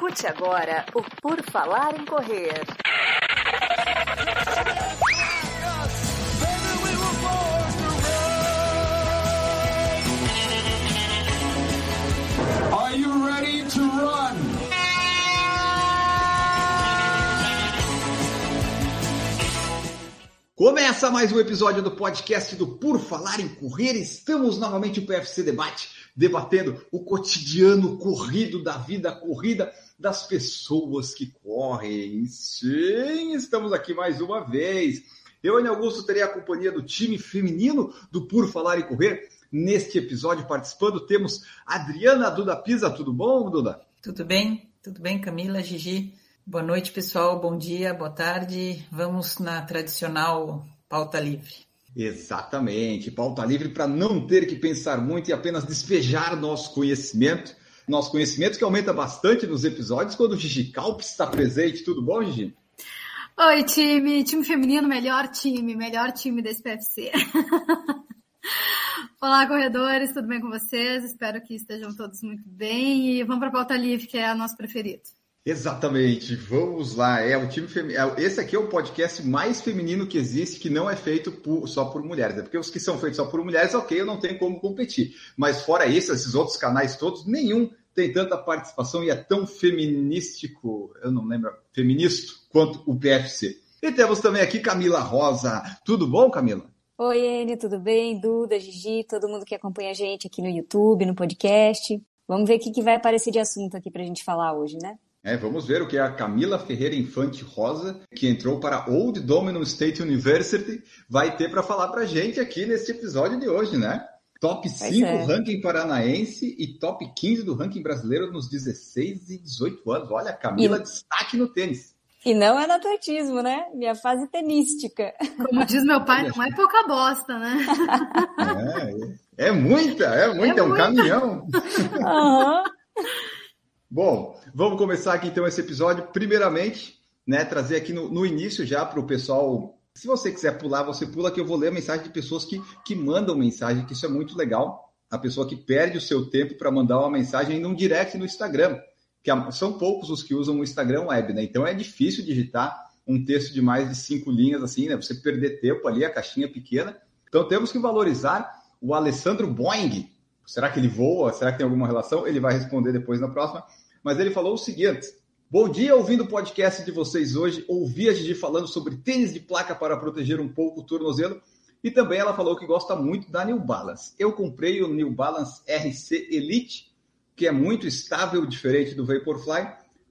Escute agora o Por Falar em Correr. Are you ready to run? Começa mais um episódio do podcast do Por Falar em Correr. Estamos novamente no PFC Debate, debatendo o cotidiano corrido da vida corrida das pessoas que correm. Sim, estamos aqui mais uma vez. Eu, Ana Augusto, terei a companhia do time feminino do Por Falar em Correr. Neste episódio, participando, temos Adriana Duda Pisa. Tudo bom, Duda? Tudo bem? Tudo bem, Camila, Gigi? Boa noite, pessoal. Bom dia, boa tarde. Vamos na tradicional pauta livre. Exatamente, pauta livre para não ter que pensar muito e apenas despejar nosso conhecimento. Nosso conhecimento que aumenta bastante nos episódios quando o Gigi Calp está presente. Tudo bom, Gigi? Oi, time. Time feminino, melhor time. Melhor time desse PFC. Olá, corredores. Tudo bem com vocês? Espero que estejam todos muito bem. E vamos para a pauta livre, que é o nosso preferido. Exatamente, vamos lá. É o time feminino. Esse aqui é o podcast mais feminino que existe, que não é feito por, só por mulheres. É porque os que são feitos só por mulheres, ok, eu não tenho como competir. Mas fora isso, esses outros canais todos, nenhum tem tanta participação e é tão feminístico, eu não lembro, feminista quanto o PFC. E temos também aqui Camila Rosa. Tudo bom, Camila? Oi, Ene, tudo bem? Duda, Gigi, todo mundo que acompanha a gente aqui no YouTube, no podcast. Vamos ver o que vai aparecer de assunto aqui para a gente falar hoje, né? É, vamos ver o que a Camila Ferreira Infante Rosa, que entrou para Old Dominion State University, vai ter para falar para a gente aqui nesse episódio de hoje, né? Top 5 é. ranking paranaense e top 15 do ranking brasileiro nos 16 e 18 anos. Olha, Camila, E- destaque no tênis. E não é no atletismo, né? Minha fase tenística. Como diz meu pai, não é pouca bosta, né? É, é muita, é muita, é, um muita. caminhão. Aham. Bom, vamos começar aqui então esse episódio. Primeiramente, né, trazer aqui no, no início já para o pessoal. Se você quiser pular, você pula, que eu vou ler a mensagem de pessoas que, que mandam mensagem, que isso é muito legal. A pessoa que perde o seu tempo para mandar uma mensagem em um direct no Instagram. Que são poucos os que usam o Instagram web, né? Então é difícil digitar um texto de mais de cinco linhas assim, né? Você perder tempo ali, a caixinha pequena. Então temos que valorizar o Alessandro Boing. Será que ele voa? Será que tem alguma relação? Ele vai responder depois na próxima. Mas ele falou o seguinte: Bom dia, ouvindo o podcast de vocês hoje, ouvi a Gigi falando sobre tênis de placa para proteger um pouco o tornozelo. E também ela falou que gosta muito da New Balance. Eu comprei o New Balance RC Elite, que é muito estável, diferente do Vaporfly.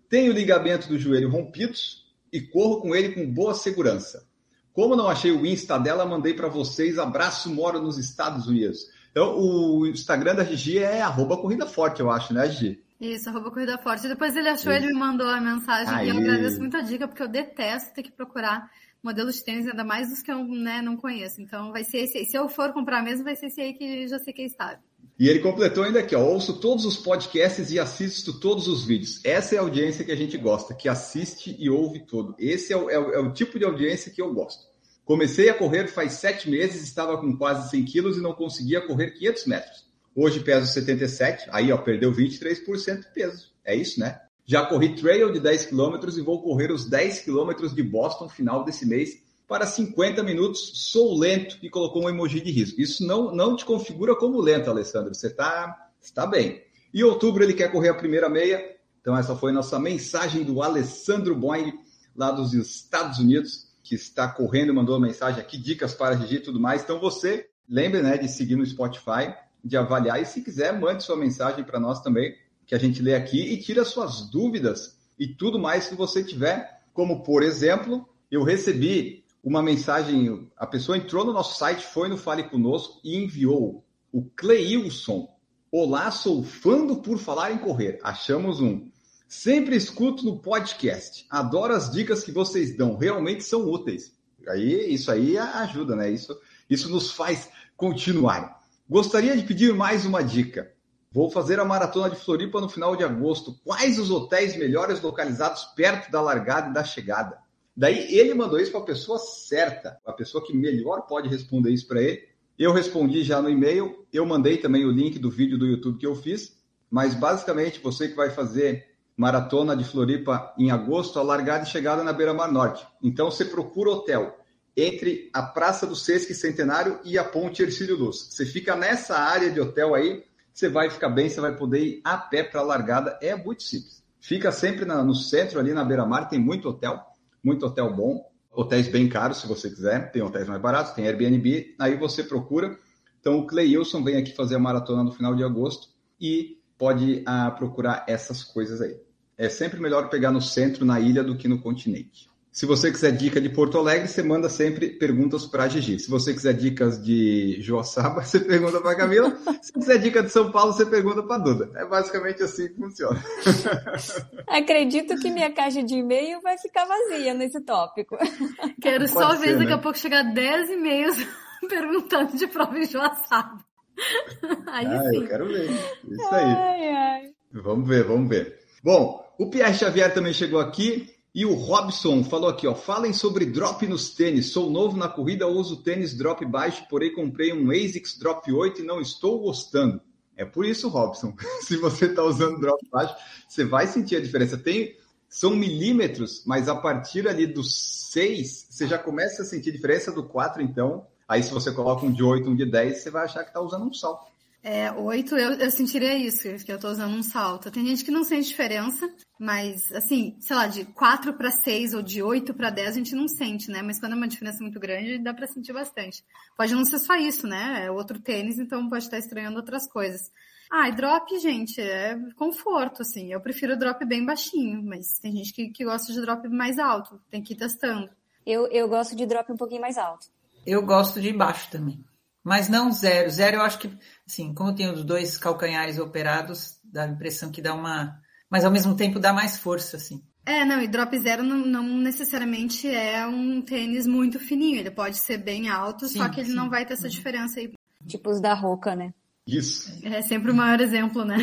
Tem o ligamento do joelho rompidos e corro com ele com boa segurança. Como não achei o Insta dela, mandei para vocês. Abraço, moro nos Estados Unidos. Então, o Instagram da Gigi é arroba corrida forte, eu acho, né, Gigi? Isso, arroba Corrida Forte. Depois ele achou, ele me mandou a mensagem e eu Aí. agradeço muito a dica, porque eu detesto ter que procurar modelos de tênis, ainda mais os que eu né, não conheço. Então vai ser esse aí. Se eu for comprar mesmo, vai ser esse aí que já sei que é estável. E ele completou ainda aqui, ó, ouço todos os podcasts e assisto todos os vídeos. Essa é a audiência que a gente gosta, que assiste e ouve todo. Esse é o, é o- é o tipo de audiência que eu gosto. Comecei a correr faz sete meses, estava com quase 100 quilos e não conseguia correr 500 metros. Hoje peso 77, aí ó, perdeu 23% de peso. É isso, né? Já corri trail de 10 quilômetros e vou correr os 10 quilômetros de Boston final desse mês para 50 minutos. Sou lento e colocou um emoji de risco. Isso não, não te configura como lento, Alessandro. Você está tá bem. Em outubro ele quer correr a primeira meia. Então essa foi nossa mensagem do Alessandro Boing, lá dos Estados Unidos, que está correndo, mandou uma mensagem aqui, dicas para Gigi e tudo mais. Então você lembre né, de seguir no Spotify, de avaliar e se quiser, mande sua mensagem para nós também, que a gente lê aqui e tira suas dúvidas e tudo mais que você tiver. Como, por exemplo, eu recebi uma mensagem, a pessoa entrou no nosso site, foi no Fale Conosco e enviou o Cleilson. Olá, sou fã do Por Falar em Correr. Achamos um. Sempre escuto no podcast. Adoro as dicas que vocês dão, realmente são úteis. Aí, isso aí ajuda, né? Isso, isso nos faz continuar. Gostaria de pedir mais uma dica. Vou fazer a maratona de Floripa no final de agosto. Quais os hotéis melhores localizados perto da largada e da chegada? Daí ele mandou isso para a pessoa certa, a pessoa que melhor pode responder isso para ele. Eu respondi já no e-mail, eu mandei também o link do vídeo do YouTube que eu fiz, mas basicamente você que vai fazer maratona de Floripa em agosto, a largada e chegada na Beira-Mar Norte. Então você procura hotel entre a Praça do Sesc Centenário e a Ponte Ercílio Luz. Você fica nessa área de hotel aí, você vai ficar bem, você vai poder ir a pé para a largada, é muito simples. Fica sempre na, no centro, ali na beira-mar, tem muito hotel, muito hotel bom, hotéis bem caros, se você quiser, tem hotéis mais baratos, tem Airbnb, aí você procura. Então o Cleilson vem aqui fazer a maratona no final de agosto e pode ah, procurar essas coisas aí. É sempre melhor pegar no centro, na ilha, do que no continente. Se você quiser dica de Porto Alegre, você manda sempre perguntas para a Gigi. Se você quiser dicas de Joaçaba, você pergunta para a Camila. Se quiser dica de São Paulo, você pergunta para a Duda. É basicamente assim que funciona. Acredito que minha caixa de e-mail vai ficar vazia nesse tópico. Quero Pode só ser, ver né? daqui a pouco chegar 10 e-mails perguntando de prova em Joaçaba. Aí ah, sim. eu quero ver. Isso aí. Ai, ai. Vamos ver, vamos ver. Bom, o Pierre Xavier também chegou aqui. E o Robson falou aqui, ó, falem sobre drop nos tênis. Sou novo na corrida, uso tênis drop baixo, porém comprei um ASICS drop 8 e não estou gostando. É por isso, Robson, se você está usando drop baixo, você vai sentir a diferença. Tem, são milímetros, mas a partir ali dos 6, você já começa a sentir diferença do 4, então. Aí se você coloca um de 8, um de 10, você vai achar que está usando um salto. É, oito, eu, eu sentiria isso, que eu tô usando um salto. Tem gente que não sente diferença, mas, assim, sei lá, de quatro para seis ou de oito para dez a gente não sente, né? Mas quando é uma diferença muito grande, dá para sentir bastante. Pode não ser só isso, né? É outro tênis, então pode estar estranhando outras coisas. Ah, e drop, gente, é conforto, assim. Eu prefiro drop bem baixinho, mas tem gente que, que gosta de drop mais alto. Tem que ir testando. Eu, eu gosto de drop um pouquinho mais alto. Eu gosto de baixo também. Mas não zero. Zero eu acho que, assim, como tem os dois calcanhares operados, dá a impressão que dá uma. Mas ao mesmo tempo dá mais força, assim. É, não, e drop zero não, não necessariamente é um tênis muito fininho. Ele pode ser bem alto, sim, só que ele sim. não vai ter essa diferença aí. Tipo os da Roca, né? Isso. É sempre o maior exemplo, né?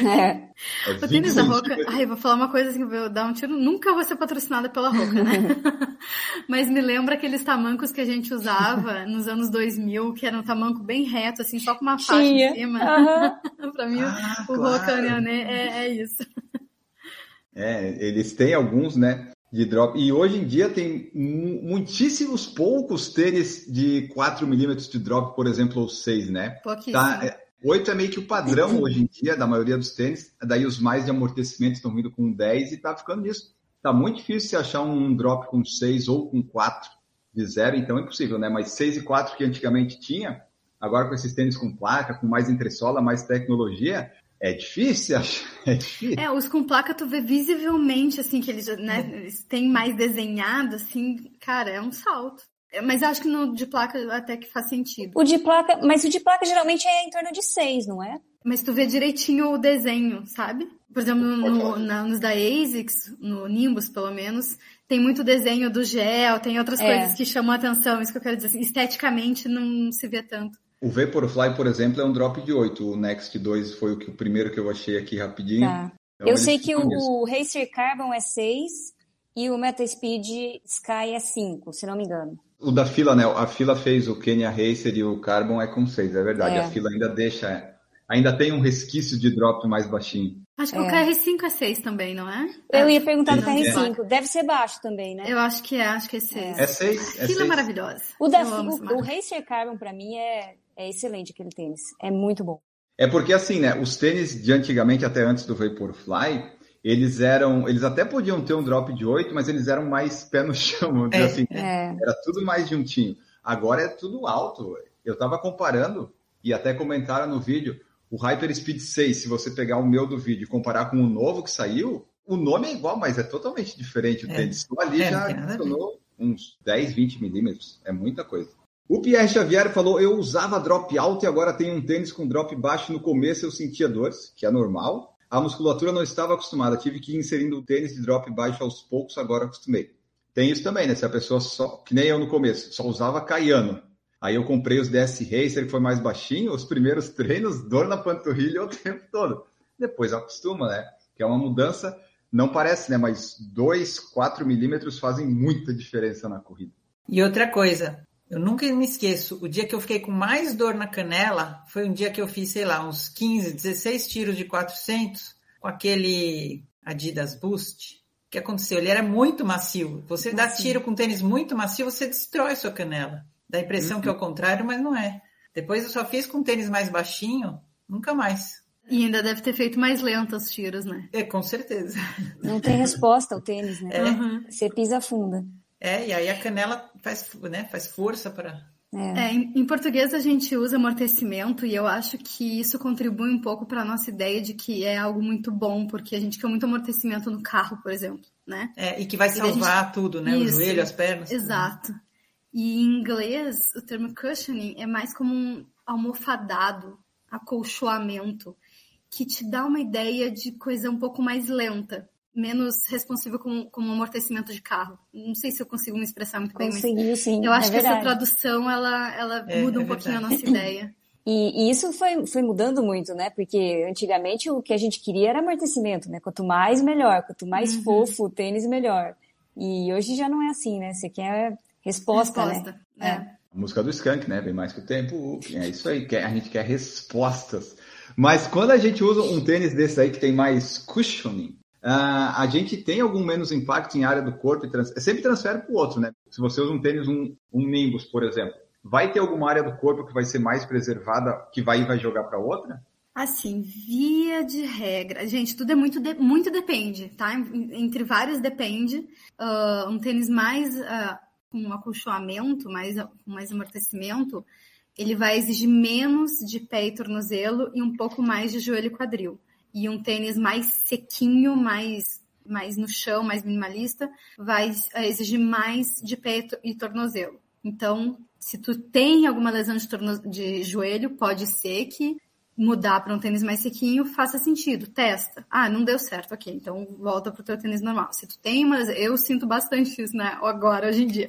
É. é o tênis da Roca. Ai, vou falar uma coisa que vou dar um tiro. Nunca vou ser patrocinada pela Roca, né? Mas me lembra aqueles tamancos que a gente usava nos anos 2000, que era um tamanco bem reto, assim, só com uma faixa Tinha. em cima. Uhum. pra mim, ah, o claro. Roca né, é, é isso. É, eles têm alguns, né? de drop. E hoje em dia tem muitíssimos poucos tênis de 4 milímetros de drop, por exemplo, ou 6, né? Pouquíssimo. Tá, é, 8 é meio que o padrão hoje em dia da maioria dos tênis. Daí os mais de amortecimento estão vindo com 10 e tá ficando nisso. Tá muito difícil você achar um drop com 6 ou com 4 de zero, então é impossível, né? Mas 6 e 4 que antigamente tinha, agora com esses tênis com placa, com mais entressola, mais tecnologia, é difícil, é difícil. É, os com placa tu vê visivelmente, assim, que eles, né, eles têm mais desenhado, assim, cara, é um salto. Mas acho que no de placa até que faz sentido. O de placa, mas o de placa geralmente é em torno de 6, não é? Mas tu vê direitinho o desenho, sabe? Por exemplo, no, na, nos da ASICS, no Nimbus pelo menos, tem muito desenho do gel, tem outras é. coisas que chamam a atenção. Isso que eu quero dizer. Assim, esteticamente não se vê tanto. O Vaporfly, por exemplo, é um drop de 8. O Next 2 foi o, que, o primeiro que eu achei aqui rapidinho. Tá. Então, eu sei que o, o Racer Carbon é 6 e o Metaspeed Sky é 5, se não me engano. O da fila, né? A fila fez o Kenya Racer e o Carbon é com 6, é verdade. É. A fila ainda deixa. Ainda tem um resquício de drop mais baixinho. Acho que é. o KR5 é 6 também, não é? Eu ia perguntar do KR5. Deve ser baixo também, né? Eu acho que é, acho que é 6. É 6. É fila seis. maravilhosa. O, da, o, o Racer Carbon, pra mim, é, é excelente aquele tênis. É muito bom. É porque, assim, né? Os tênis de antigamente, até antes do Vaporfly, eles eram, eles até podiam ter um drop de 8, mas eles eram mais pé no chão, é, assim, é. era tudo mais juntinho. Agora é tudo alto. Eu estava comparando e até comentaram no vídeo o Hyper Speed 6, se você pegar o meu do vídeo e comparar com o novo que saiu, o nome é igual, mas é totalmente diferente o é. tênis. Só ali é, já adicionou uns 10, 20 milímetros. É muita coisa. O Pierre Xavier falou: eu usava drop alto e agora tenho um tênis com drop baixo. No começo eu sentia dores, que é normal a musculatura não estava acostumada, tive que ir inserindo o tênis de drop baixo aos poucos, agora acostumei. Tem isso também, né? Se a pessoa só, que nem eu no começo, só usava caiano. Aí eu comprei os DS Racer, que foi mais baixinho, os primeiros treinos, dor na panturrilha o tempo todo. Depois acostuma, né? Que é uma mudança, não parece, né? Mas 2, 4 milímetros fazem muita diferença na corrida. E outra coisa, eu nunca me esqueço, o dia que eu fiquei com mais dor na canela foi um dia que eu fiz, sei lá, uns 15, 16 tiros de 400 com aquele Adidas Boost, o que aconteceu? Ele era muito macio. Você dá tiro com tênis muito macio, você destrói sua canela. Dá a impressão uhum. que é o contrário, mas não é. Depois eu só fiz com tênis mais baixinho, nunca mais. E ainda deve ter feito mais lento os tiros, né? É, com certeza. Não tem resposta o tênis, né? É. Uhum. Você pisa funda. É, e aí a canela faz, né, faz força para. É. é em, em, português a gente usa amortecimento e eu acho que isso contribui um pouco para a nossa ideia de que é algo muito bom, porque a gente quer muito amortecimento no carro, por exemplo, né? É, e que vai salvar gente... tudo, né? Isso, o joelho, as pernas. Exato. Tudo. E em inglês, o termo cushioning é mais como um almofadado, acolchoamento que te dá uma ideia de coisa um pouco mais lenta, menos responsiva como, como amortecimento de carro. Não sei se eu consigo me expressar muito bem, Conseguiu, mas sim, eu acho é que essa tradução ela, ela é, muda um é pouquinho a nossa ideia. E, e, isso foi, foi mudando muito, né? Porque antigamente o que a gente queria era amortecimento, né? Quanto mais, melhor. Quanto mais uhum. fofo o tênis, melhor. E hoje já não é assim, né? Você quer resposta, resposta né? É. A música do Skank, né? Bem mais que o tempo. É isso aí. A gente quer respostas. Mas quando a gente usa um tênis desse aí que tem mais cushioning, uh, a gente tem algum menos impacto em área do corpo e trans... sempre transfere para o outro, né? Se você usa um tênis, um, um Nimbus, por exemplo, vai ter alguma área do corpo que vai ser mais preservada, que vai vai jogar para outra? Assim, via de regra, gente, tudo é muito, de, muito depende, tá? Entre vários depende. Uh, um tênis mais uh, com acolchoamento, mais, com mais amortecimento, ele vai exigir menos de pé e tornozelo e um pouco mais de joelho e quadril. E um tênis mais sequinho, mais, mais no chão, mais minimalista, vai eh, exigir mais de pé e tornozelo. Então, se tu tem alguma lesão de, torno... de joelho, pode ser que mudar para um tênis mais sequinho faça sentido. Testa. Ah, não deu certo, ok. Então volta para o teu tênis normal. Se tu tem uma, eu sinto bastante isso, né? Agora, hoje em dia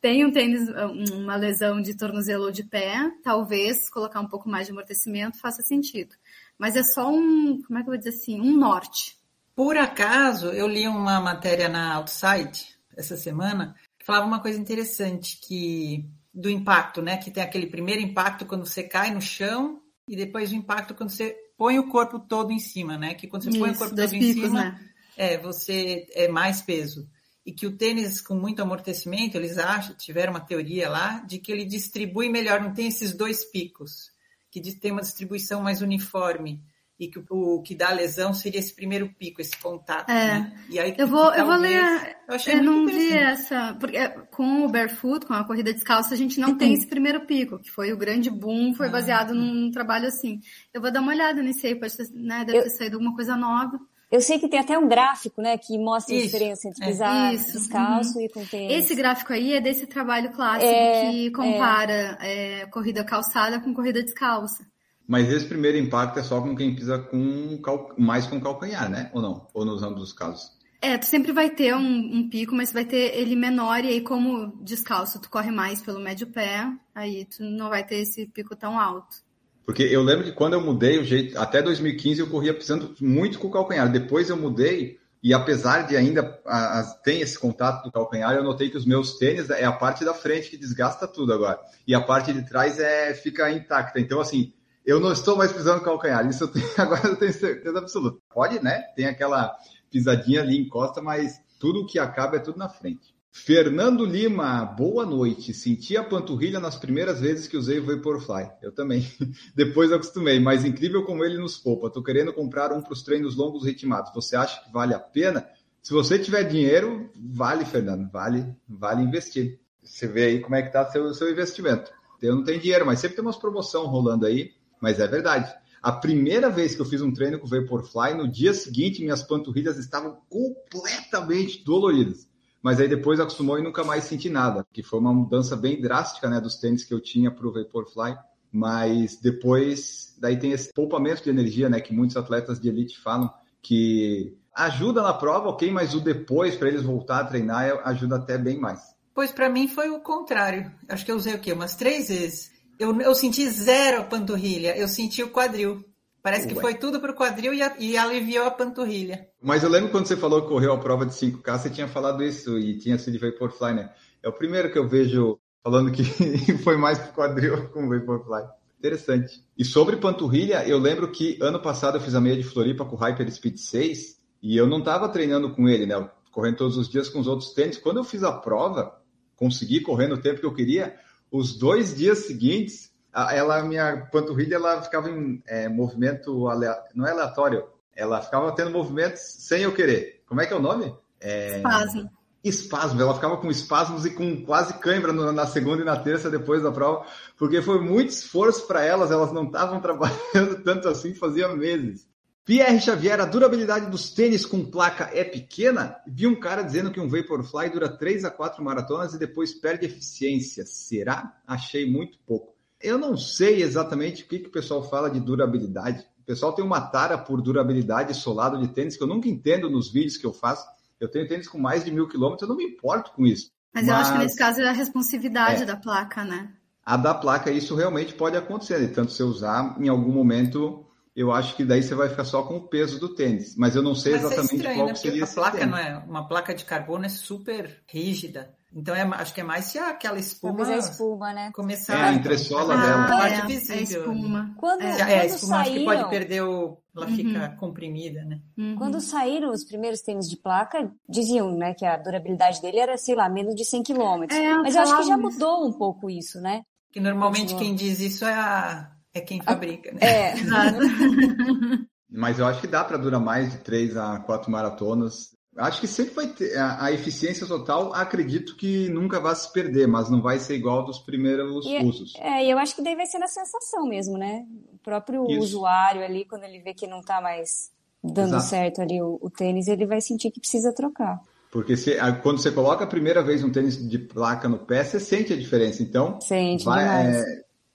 tem um tênis, uma lesão de tornozelo ou de pé, talvez colocar um pouco mais de amortecimento faça sentido. Mas é só um, como é que eu vou dizer assim, um norte. Por acaso, eu li uma matéria na Outside essa semana que falava uma coisa interessante que do impacto, né? Que tem aquele primeiro impacto quando você cai no chão e depois o impacto quando você põe o corpo todo em cima, né? Que quando você Isso, põe o corpo todo picos, em cima, né? é, você é mais peso e que o tênis com muito amortecimento, eles acham, tiveram uma teoria lá, de que ele distribui melhor, não tem esses dois picos, que tem uma distribuição mais uniforme e que o, o que dá a lesão seria esse primeiro pico, esse contato. É. Né? E aí, eu vou, eu vou ler. Eu, achei eu não vi essa, porque é, com o barefoot, com a corrida descalça, a gente não tem esse primeiro pico, que foi o grande boom, foi ah. baseado num trabalho assim. Eu vou dar uma olhada nesse aí, pode ter, né, deve eu, ter saído alguma coisa nova. Eu sei que tem até um gráfico, né, que mostra isso, a diferença entre é. pisar é, descalço uhum. e com tênis. Esse gráfico aí é desse trabalho clássico é, que compara é. corrida calçada com corrida descalça. Mas esse primeiro impacto é só com quem pisa com cal... mais com calcanhar, né? Ou não? Ou nos ambos os casos? É, tu sempre vai ter um, um, pico, mas vai ter ele menor, e aí como descalço tu corre mais pelo médio pé, aí tu não vai ter esse pico tão alto. Porque eu lembro que quando eu mudei, o jeito, até 2015 eu corria pisando muito com o calcanhar. Depois eu mudei e apesar de ainda a, a, ter esse contato do calcanhar, eu notei que os meus tênis é a parte da frente que desgasta tudo agora. E a parte de trás é fica intacta. Então, assim, eu não estou mais pisando calcanhar. Isso eu tenho, agora eu tenho certeza absoluta. Pode, né? Tem aquela pisadinha ali, encosta, mas tudo que acaba é tudo na frente. Fernando Lima, boa noite. Senti a panturrilha nas primeiras vezes que usei o Vaporfly. Eu também. Depois acostumei, mas incrível como ele nos poupa. Tô querendo comprar um para os treinos longos ritmados. Você acha que vale a pena? Se você tiver dinheiro, vale, Fernando. Vale, vale investir. Você vê aí como é que tá seu seu investimento. Eu não tenho dinheiro, mas sempre tem umas promoção rolando aí. Mas é verdade. A primeira vez que eu fiz um treino com o Vaporfly, no dia seguinte minhas panturrilhas estavam completamente doloridas mas aí depois acostumou e nunca mais senti nada, que foi uma mudança bem drástica, né, dos tênis que eu tinha para o Vaporfly, mas depois, daí tem esse poupamento de energia, né, que muitos atletas de elite falam, que ajuda na prova, ok, mas o depois, para eles voltar a treinar, ajuda até bem mais. Pois para mim foi o contrário. Acho que eu usei o quê? Umas três vezes. Eu, eu senti zero a panturrilha, eu senti o quadril. Parece que Ué. foi tudo para o quadril e, e, aliviou a panturrilha. Mas eu lembro quando você falou que correu a prova de 5K, você tinha falado isso e tinha sido Vaporfly, né? É o primeiro que eu vejo falando que foi mais para o quadril com o Vaporfly. Interessante. E sobre panturrilha, eu lembro que ano passado eu fiz a meia de Floripa com o Hyper Speed 6 E eu não estava treinando com ele, né? Correndo todos os dias com os outros tênis. Quando eu fiz a prova, consegui correr no tempo que eu queria. Os dois dias seguintes, ela, minha panturrilha, ela ficava em é, movimento não é aleatório, ela ficava tendo movimentos sem eu querer. Como é que é o nome? É... Espasmo. Espasmo, ela ficava com espasmos e com quase cãibra na segunda e na terça depois da prova, porque foi muito esforço para elas, elas não estavam trabalhando tanto assim, fazia meses. Pierre Xavier, a durabilidade dos tênis com placa é pequena? Vi um cara dizendo que um Vaporfly dura 3 a 4 maratonas e depois perde eficiência. Será? Achei muito pouco. Eu não sei exatamente o que, que o pessoal fala de durabilidade. O pessoal tem uma tara por durabilidade solado de tênis que eu nunca entendo nos vídeos que eu faço. Eu tenho tênis com mais de mil quilômetros, eu não me importo com isso. Mas, Mas, eu acho que nesse caso é a responsividade é, da placa, né? A da placa, isso realmente pode acontecer. Né? Tanto se usar em algum momento eu acho que daí você vai ficar só com o peso do tênis. Mas eu não sei Mas é exatamente é estranho, qual né? seria a placa não é uma placa de carbono é super rígida. Então é, acho que é mais se aquela espuma, Talvez a espuma, né? Começar é a entressola ah, dela. A parte é, visível. É espuma. Quando, é, quando é, a espuma saíram... acho que pode perder o ela uhum. fica comprimida, né? Uhum. Quando saíram os primeiros tênis de placa, diziam, né, que a durabilidade dele era, sei lá, menos de 100 km. É, Mas eu acho que já mudou um pouco isso, né? Que normalmente quem diz isso é a é quem fabrica, né? É, Mas eu acho que dá para durar mais de três a quatro maratonas. Acho que sempre vai ter. A, a, eficiência total, acredito que nunca vai se perder, mas não vai ser igual dos primeiros e, é, usos. É, e eu acho que daí vai ser na sensação mesmo, né? O próprio Isso. usuário ali, quando ele vê que não está mais dando Exato. certo ali o, o, tênis, ele vai sentir que precisa trocar. Porque se, quando você coloca a primeira vez um tênis de placa no pé, você sente a diferença. Então, sente vai. É,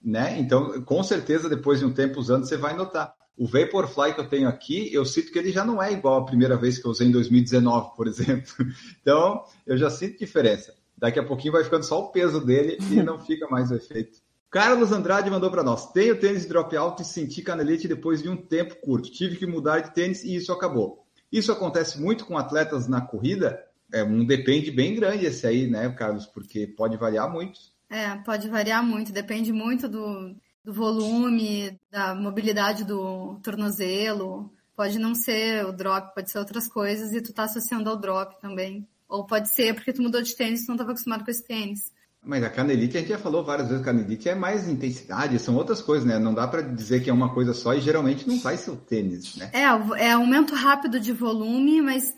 né? Então, com certeza, depois de um tempo usando, você vai notar. O Vaporfly que eu tenho aqui, eu sinto que ele já não é igual à primeira vez que eu usei em 2019, por exemplo. Então, eu já sinto diferença. Daqui a pouquinho vai ficando só o peso dele e não fica mais o efeito. Carlos Andrade mandou para nós: Tenho tênis de drop alto e senti canelite depois de um tempo curto. Tive que mudar de tênis e isso acabou. Isso acontece muito com atletas na corrida. É um depende bem grande esse aí, né, Carlos? Porque pode variar muito. É, pode variar muito, depende muito do, do volume, da mobilidade do tornozelo. Pode não ser o drop, pode ser outras coisas e tu tá associando ao drop também. Ou pode ser porque tu mudou de tênis e não estava acostumado com esse tênis. Mas a canelite, a gente já falou várias vezes, canelite é mais intensidade, são outras coisas, né? Não dá para dizer que é uma coisa só e geralmente não ser o tênis, né? É, é aumento rápido de volume, mas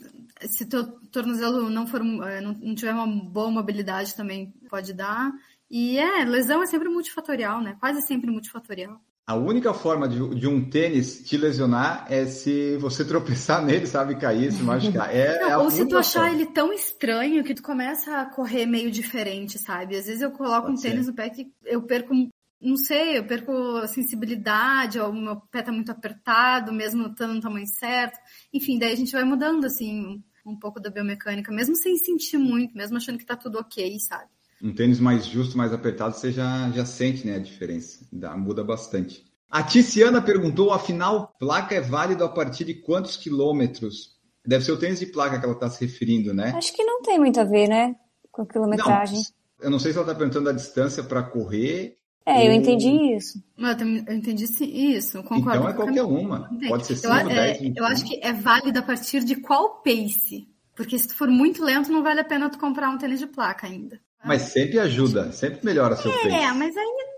se teu tornozelo não for é, não tiver uma boa mobilidade também pode dar. E é, lesão é sempre multifatorial, né? Quase sempre multifatorial. A única forma de, de, um tênis te lesionar é se você tropeçar nele, sabe, cair, se machucar. É, Não, é ou se tu achar forma. ele tão estranho que tu começa a correr meio diferente, sabe? Às vezes eu coloco Pode um tênis ser. no pé que eu perco, não sei, eu perco a sensibilidade, ou o meu pé tá muito apertado, mesmo estando no tamanho certo. Enfim, daí a gente vai mudando, assim, um pouco da biomecânica, mesmo sem sentir muito, mesmo achando que tá tudo ok, sabe? Um tênis mais justo, mais apertado, você já, já sente né, a diferença. Dá, muda bastante. A Tiziana perguntou, afinal, placa é válido a partir de quantos quilômetros? Deve ser o tênis de placa que ela está se referindo, né? Acho que não tem muito a ver, né? Com a quilometragem. Não, eu não sei se ela está perguntando a distância para correr. É, ou... eu entendi isso. Eu entendi isso, concordo. Então é qualquer uma. Pode ser 5, 10, é, Eu acho que é válido a partir de qual pace? Porque se tu for muito lento, não vale a pena tu comprar um tênis de placa ainda. Mas sempre ajuda, sempre melhora seu é, peso. É, mas aí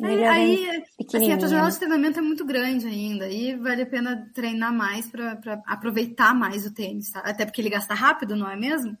Aí, aí assim, a tua janela de treinamento é muito grande ainda. Aí vale a pena treinar mais para aproveitar mais o tênis, tá? Até porque ele gasta rápido, não é mesmo?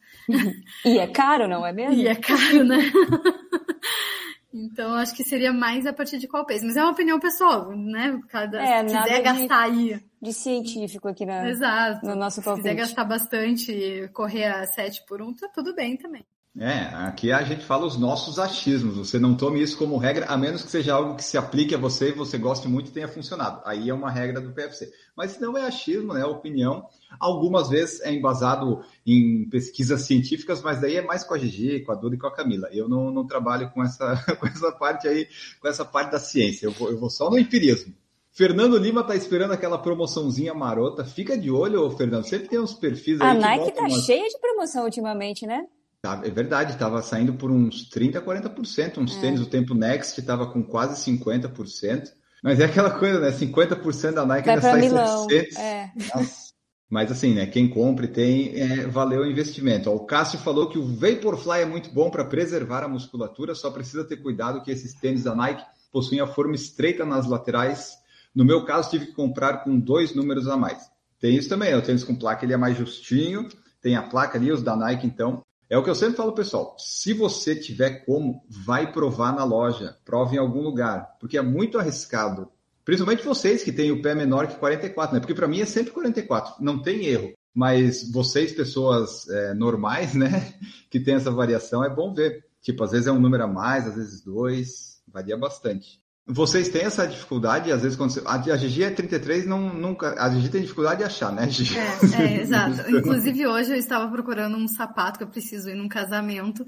e é caro, não é mesmo? E é caro, né? então acho que seria mais a partir de qual peso. Mas é uma opinião pessoal, né? Cada, é, se quiser gastar de, aí. De científico aqui na, Exato. no nosso palpite. Se quiser gastar bastante e correr a 7 por 1, tá tudo bem também. É, aqui a gente fala os nossos achismos. Você não tome isso como regra, a menos que seja algo que se aplique a você e você goste muito e tenha funcionado. Aí é uma regra do PFC. Mas se não é achismo, né? É opinião. Algumas vezes é embasado em pesquisas científicas, mas daí é mais com a Gigi, com a Duda e com a Camila. Eu não, não trabalho com essa, com essa parte aí, com essa parte da ciência. Eu vou, eu vou só no empirismo. Fernando Lima tá esperando aquela promoçãozinha marota. Fica de olho, Fernando. Sempre tem uns perfis aí. A Nike tá umas... cheia de promoção ultimamente, né? É verdade, estava saindo por uns 30%, 40%. Uns é. tênis, o Tempo Next estava com quase 50%. Mas é aquela coisa, né? 50% da Nike Vai ainda sai Milão. 700. É. Nossa, Mas assim, né? Quem compre tem, é, valeu o investimento. O Cássio falou que o Vaporfly é muito bom para preservar a musculatura, só precisa ter cuidado que esses tênis da Nike possuem a forma estreita nas laterais. No meu caso, tive que comprar com dois números a mais. Tem isso também, né? o tênis com placa ele é mais justinho, tem a placa ali, os da Nike, então. É o que eu sempre falo, pessoal. Se você tiver como, vai provar na loja, prove em algum lugar, porque é muito arriscado Principalmente vocês que têm o pé menor que 44, né? Porque para mim é sempre 44, não tem erro. Mas vocês, pessoas é, normais, né, que tem essa variação, é bom ver. Tipo, às vezes é um número a mais, às vezes dois, varia bastante. Vocês têm essa dificuldade, às vezes, quando você... a, Gigi é 33, não, nunca. A Gigi tem dificuldade de achar, né, Gigi? É, é exato. Inclusive, hoje eu estava procurando um sapato que eu preciso ir num casamento.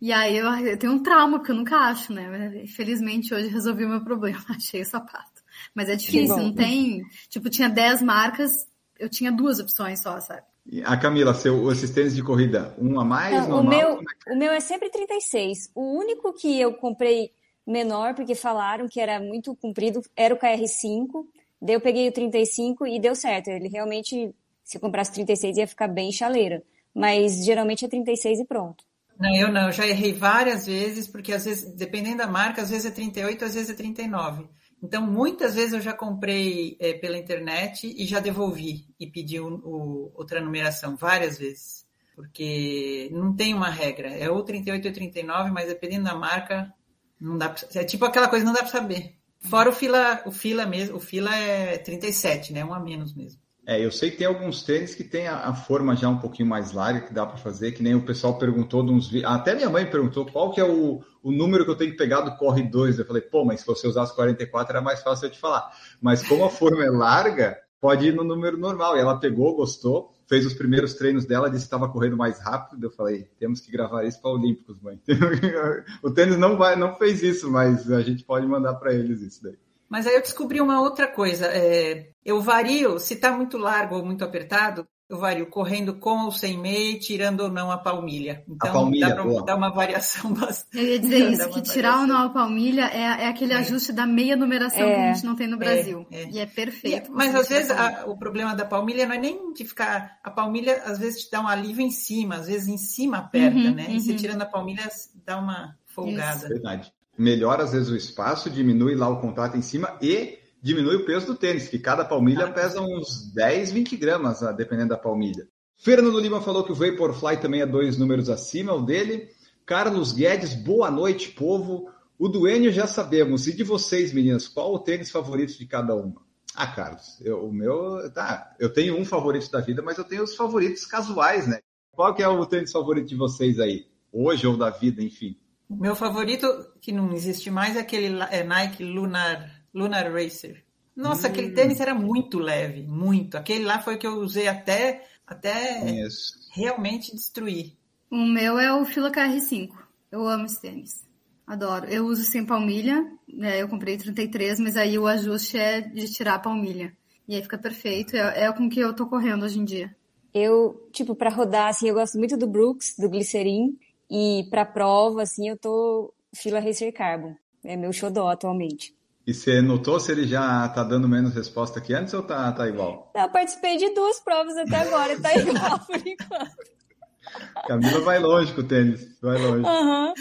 E aí eu, eu tenho um trauma, porque eu nunca acho, né? Felizmente hoje resolvi o meu problema, achei o sapato. Mas é difícil, não tem. Tipo, tinha 10 marcas, eu tinha duas opções só, sabe? A Camila, seu, esses tênis de corrida, um a mais? Não, o, meu, o meu é sempre 36. O único que eu comprei menor, porque falaram que era muito comprido, era o KR5. Daí eu peguei o 35 e deu certo. Ele realmente, se eu comprasse 36, ia ficar bem chaleira. Mas geralmente é 36 e pronto. Não, eu não. Eu já errei várias vezes, porque às vezes, dependendo da marca, às vezes é 38, às vezes é 39. Então, muitas vezes eu já comprei é, pela internet e já devolvi e pedi o, o, outra numeração, várias vezes. Porque não tem uma regra. É ou 38 ou 39, mas dependendo da marca, não dá pra, É tipo aquela coisa, não dá para saber. Fora o fila, o fila mesmo, o fila é 37, né? Um a menos mesmo. É, eu sei que tem alguns tênis que tem a, a forma já um pouquinho mais larga que dá para fazer, que nem o pessoal perguntou de uns até minha mãe perguntou qual que é o, o número que eu tenho que pegar do Corre 2. Eu falei, pô, mas se você usasse 44 era mais fácil eu te falar. Mas como a forma é larga, pode ir no número normal. E ela pegou, gostou, fez os primeiros treinos dela, disse que estava correndo mais rápido. Eu falei, temos que gravar isso para Olímpicos, mãe. o tênis não vai, não fez isso, mas a gente pode mandar para eles isso daí. Mas aí eu descobri uma outra coisa. É, eu vario, se está muito largo ou muito apertado, vario correndo com ou sem meia, tirando ou não a palmilha. Então a palmilha, dá para dar uma variação bastante. Eu ia dizer isso, que tirar ou não a palmilha é, é aquele é. ajuste da meia numeração é. que a gente não tem no é, Brasil. É. E é perfeito. E, mas às vezes a, o problema da palmilha não é nem de ficar. A palmilha às vezes te dá um alívio em cima, às vezes em cima aperta, uhum, né? Uhum. E você tirando a palmilha dá uma folgada. Isso. Verdade melhora às vezes o espaço, diminui lá o contato em cima e diminui o peso do tênis, que cada palmilha ah, pesa uns 10, 20 gramas, ah, dependendo da palmilha. Fernando Lima falou que o Vaporfly também é dois números acima, o dele. Carlos Guedes, boa noite, povo. O do Enio já sabemos. E de vocês, meninas, qual o tênis favorito de cada uma? Ah, Carlos, eu, o meu, tá, eu tenho um favorito da vida, mas eu tenho os favoritos casuais, né? Qual que é o tênis favorito de vocês aí? Hoje ou da vida, enfim. Meu favorito, que não existe mais, é aquele é Nike Lunar, Lunar Racer. Nossa, hum. aquele tênis era muito leve, muito. Aquele lá foi que eu usei até, até realmente destruir. O meu é o Fila KR5. Eu amo esse tênis. Adoro. Eu uso sem palmilha, né? eu comprei 33, mas aí o ajuste é de tirar a palmilha. E aí fica perfeito. É, é com que eu tô correndo hoje em dia. Eu, tipo, para rodar, assim, eu gosto muito do Brooks, do Glycerin. E para prova, assim, eu tô fila Racer Carbon. É meu xodó atualmente. E você notou se ele já tá dando menos resposta que antes ou tá, tá igual? Eu participei de duas provas até agora, tá igual por enquanto. Camila vai longe com o tênis, vai longe. Uhum.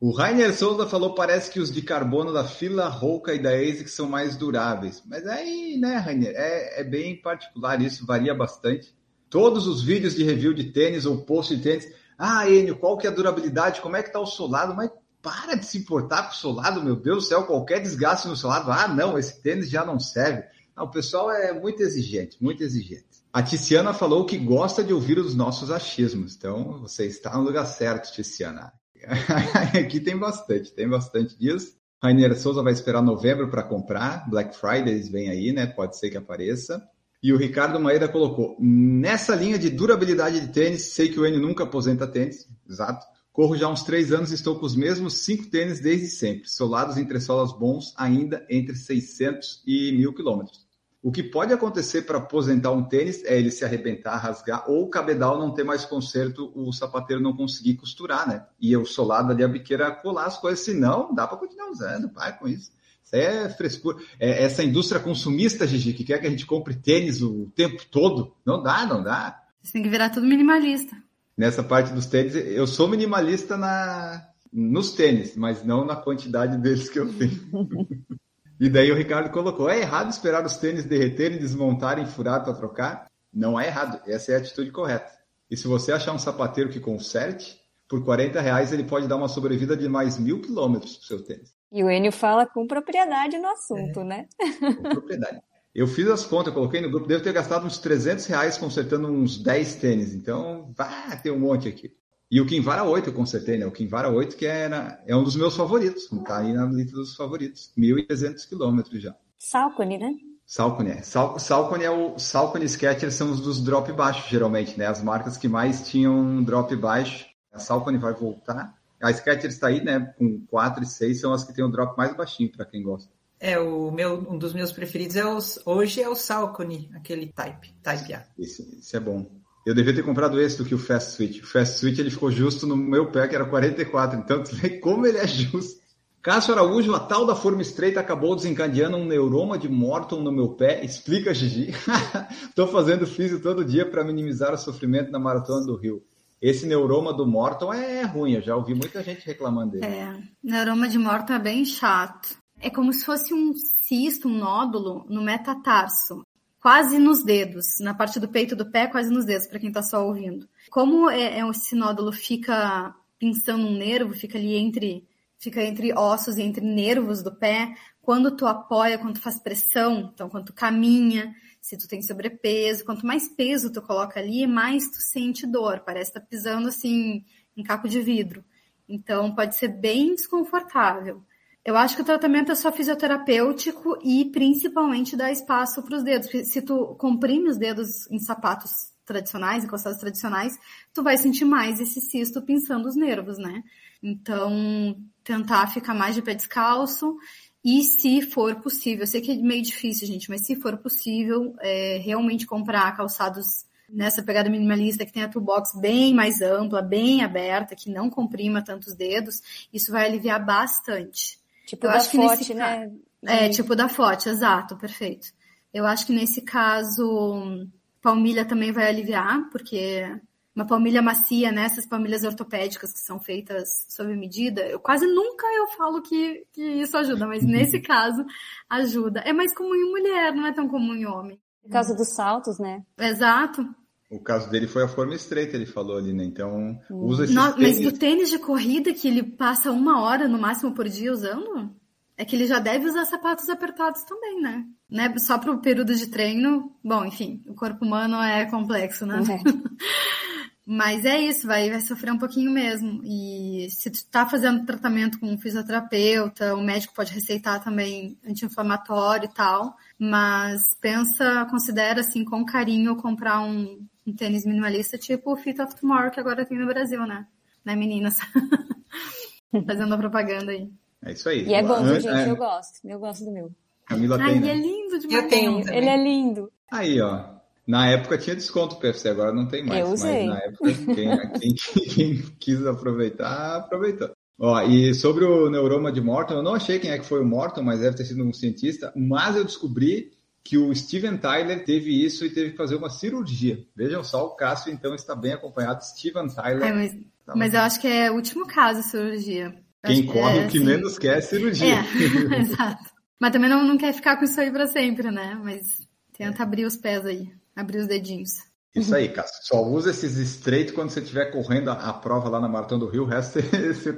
O Rainer Souza falou: parece que os de carbono da fila Rouca e da ASIC são mais duráveis. Mas aí, né, Rainer, é, é bem particular, isso varia bastante. Todos os vídeos de review de tênis ou post de tênis ah, Enio, qual que é a durabilidade? Como é que está o solado? Mas para de se importar com o solado, meu Deus do céu, qualquer desgaste no solado. Ah, não, esse tênis já não serve. Não, o pessoal é muito exigente, muito exigente. A Tiziana falou que gosta de ouvir os nossos achismos. Então, você está no lugar certo, Tiziana. Aqui tem bastante, tem bastante disso. Rainer Souza vai esperar novembro para comprar. Black Friday vem aí, né? Pode ser que apareça. E o Ricardo Maeda colocou: nessa linha de durabilidade de tênis, sei que o Enio nunca aposenta tênis, exato. Corro já uns três anos e estou com os mesmos cinco tênis desde sempre, solados entre solas bons, ainda entre 600 e mil quilômetros. O que pode acontecer para aposentar um tênis é ele se arrebentar, rasgar, ou o cabedal não ter mais conserto, o sapateiro não conseguir costurar, né? E o solado ali, a biqueira colar as coisas, senão dá para continuar usando, pai, com isso. Isso é frescura. É essa indústria consumista, Gigi, que quer que a gente compre tênis o tempo todo. Não dá, não dá. Você tem que virar tudo minimalista. Nessa parte dos tênis, eu sou minimalista na, nos tênis, mas não na quantidade deles que eu tenho. e daí o Ricardo colocou: é errado esperar os tênis derreterem, desmontarem, furar para trocar? Não é errado, essa é a atitude correta. E se você achar um sapateiro que conserte, por 40 reais ele pode dar uma sobrevida de mais mil quilômetros para o seu tênis. E o Enio fala com propriedade no assunto, é, né? Com propriedade. Eu fiz as contas, eu coloquei no grupo, devo ter gastado uns 300 reais consertando uns 10 tênis. Então, vai ter um monte aqui. E o Kinvara 8 eu consertei, né? O Kinvara 8 que era, é um dos meus favoritos. Tá aí na lista dos favoritos. 1.300 quilômetros já. Salcone, né? Salcone, é. Sal, Salcone é o Salcone Skechers são os dos drop baixos, geralmente, né? As marcas que mais tinham drop baixo. A Salcone vai voltar. A Skechers está aí, né? Com 4 e 6 são as que têm o drop mais baixinho, para quem gosta. É, o meu, um dos meus preferidos é os, hoje é o Salcone, aquele Type, Type A. Esse, esse é bom. Eu devia ter comprado esse do que o Fast Switch. O Fast Switch ele ficou justo no meu pé, que era 44. Então, tu vê como ele é justo. Cássio Araújo, a tal da forma estreita acabou desencadeando um neuroma de Morton no meu pé. Explica, Gigi. Estou fazendo físio todo dia para minimizar o sofrimento na maratona do Rio. Esse neuroma do Morton é ruim, eu já ouvi muita gente reclamando dele. É, neuroma de Morton é bem chato. É como se fosse um cisto, um nódulo no metatarso quase nos dedos, na parte do peito do pé, quase nos dedos, para quem está só ouvindo. Como é, é, esse nódulo fica pinçando um nervo, fica ali entre fica entre ossos e entre nervos do pé, quando tu apoia, quando tu faz pressão, então quando tu caminha, se tu tem sobrepeso, quanto mais peso tu coloca ali, mais tu sente dor, parece estar tá pisando assim em caco de vidro. Então pode ser bem desconfortável. Eu acho que o tratamento é só fisioterapêutico e principalmente dá espaço para os dedos. Se tu comprime os dedos em sapatos tradicionais, em calçados tradicionais, tu vai sentir mais esse cisto pinçando os nervos, né? Então, tentar ficar mais de pé descalço e se for possível, eu sei que é meio difícil, gente, mas se for possível, é, realmente comprar calçados nessa pegada minimalista que tem a toolbox bem mais ampla, bem aberta, que não comprima tantos dedos, isso vai aliviar bastante. Tipo eu da Forte, né? É, tipo da Forte, exato, perfeito. Eu acho que nesse caso, palmilha também vai aliviar, porque uma palmilha macia, né? Essas palmilhas ortopédicas que são feitas sob medida, eu quase nunca eu falo que, que isso ajuda, mas nesse caso ajuda. É mais comum em mulher, não é tão comum em homem. Por causa dos saltos, né? Exato. O caso dele foi a forma estreita, ele falou ali, né? Então, usa esse tênis... Mas do tênis de corrida que ele passa uma hora no máximo por dia usando, é que ele já deve usar sapatos apertados também, né? né? Só para o período de treino. Bom, enfim, o corpo humano é complexo, né? É. Mas é isso, vai, vai sofrer um pouquinho mesmo. E se tu tá fazendo tratamento com um fisioterapeuta, o médico pode receitar também anti-inflamatório e tal. Mas pensa, considera assim com carinho comprar um, um tênis minimalista tipo o Fit of Tomorrow que agora tem no Brasil, né? Né, meninas? Fazendo a propaganda aí. É isso aí. E é bom, gente? É... Eu gosto. Eu gosto do meu. Camila Ai, tem, né? é lindo demais. Eu tenho. Ele é lindo. Aí, ó. Na época tinha desconto PFC, agora não tem mais. Eu usei. Mas na época, quem, quem, quem quis aproveitar, aproveitou. Ó, e sobre o neuroma de Morton, eu não achei quem é que foi o Morton, mas deve ter sido um cientista, mas eu descobri que o Steven Tyler teve isso e teve que fazer uma cirurgia. Vejam só, o Cássio então está bem acompanhado. Steven Tyler. É, mas, tá mas eu acho que é o último caso cirurgia. Quem corre é, o que assim... menos quer é cirurgia. É, exato. Mas também não, não quer ficar com isso aí para sempre, né? Mas tenta abrir os pés aí. Abrir os dedinhos. Isso aí, Cássio. Só usa esses estreitos quando você estiver correndo a, a, prova lá na Maratona do Rio. O resto você, você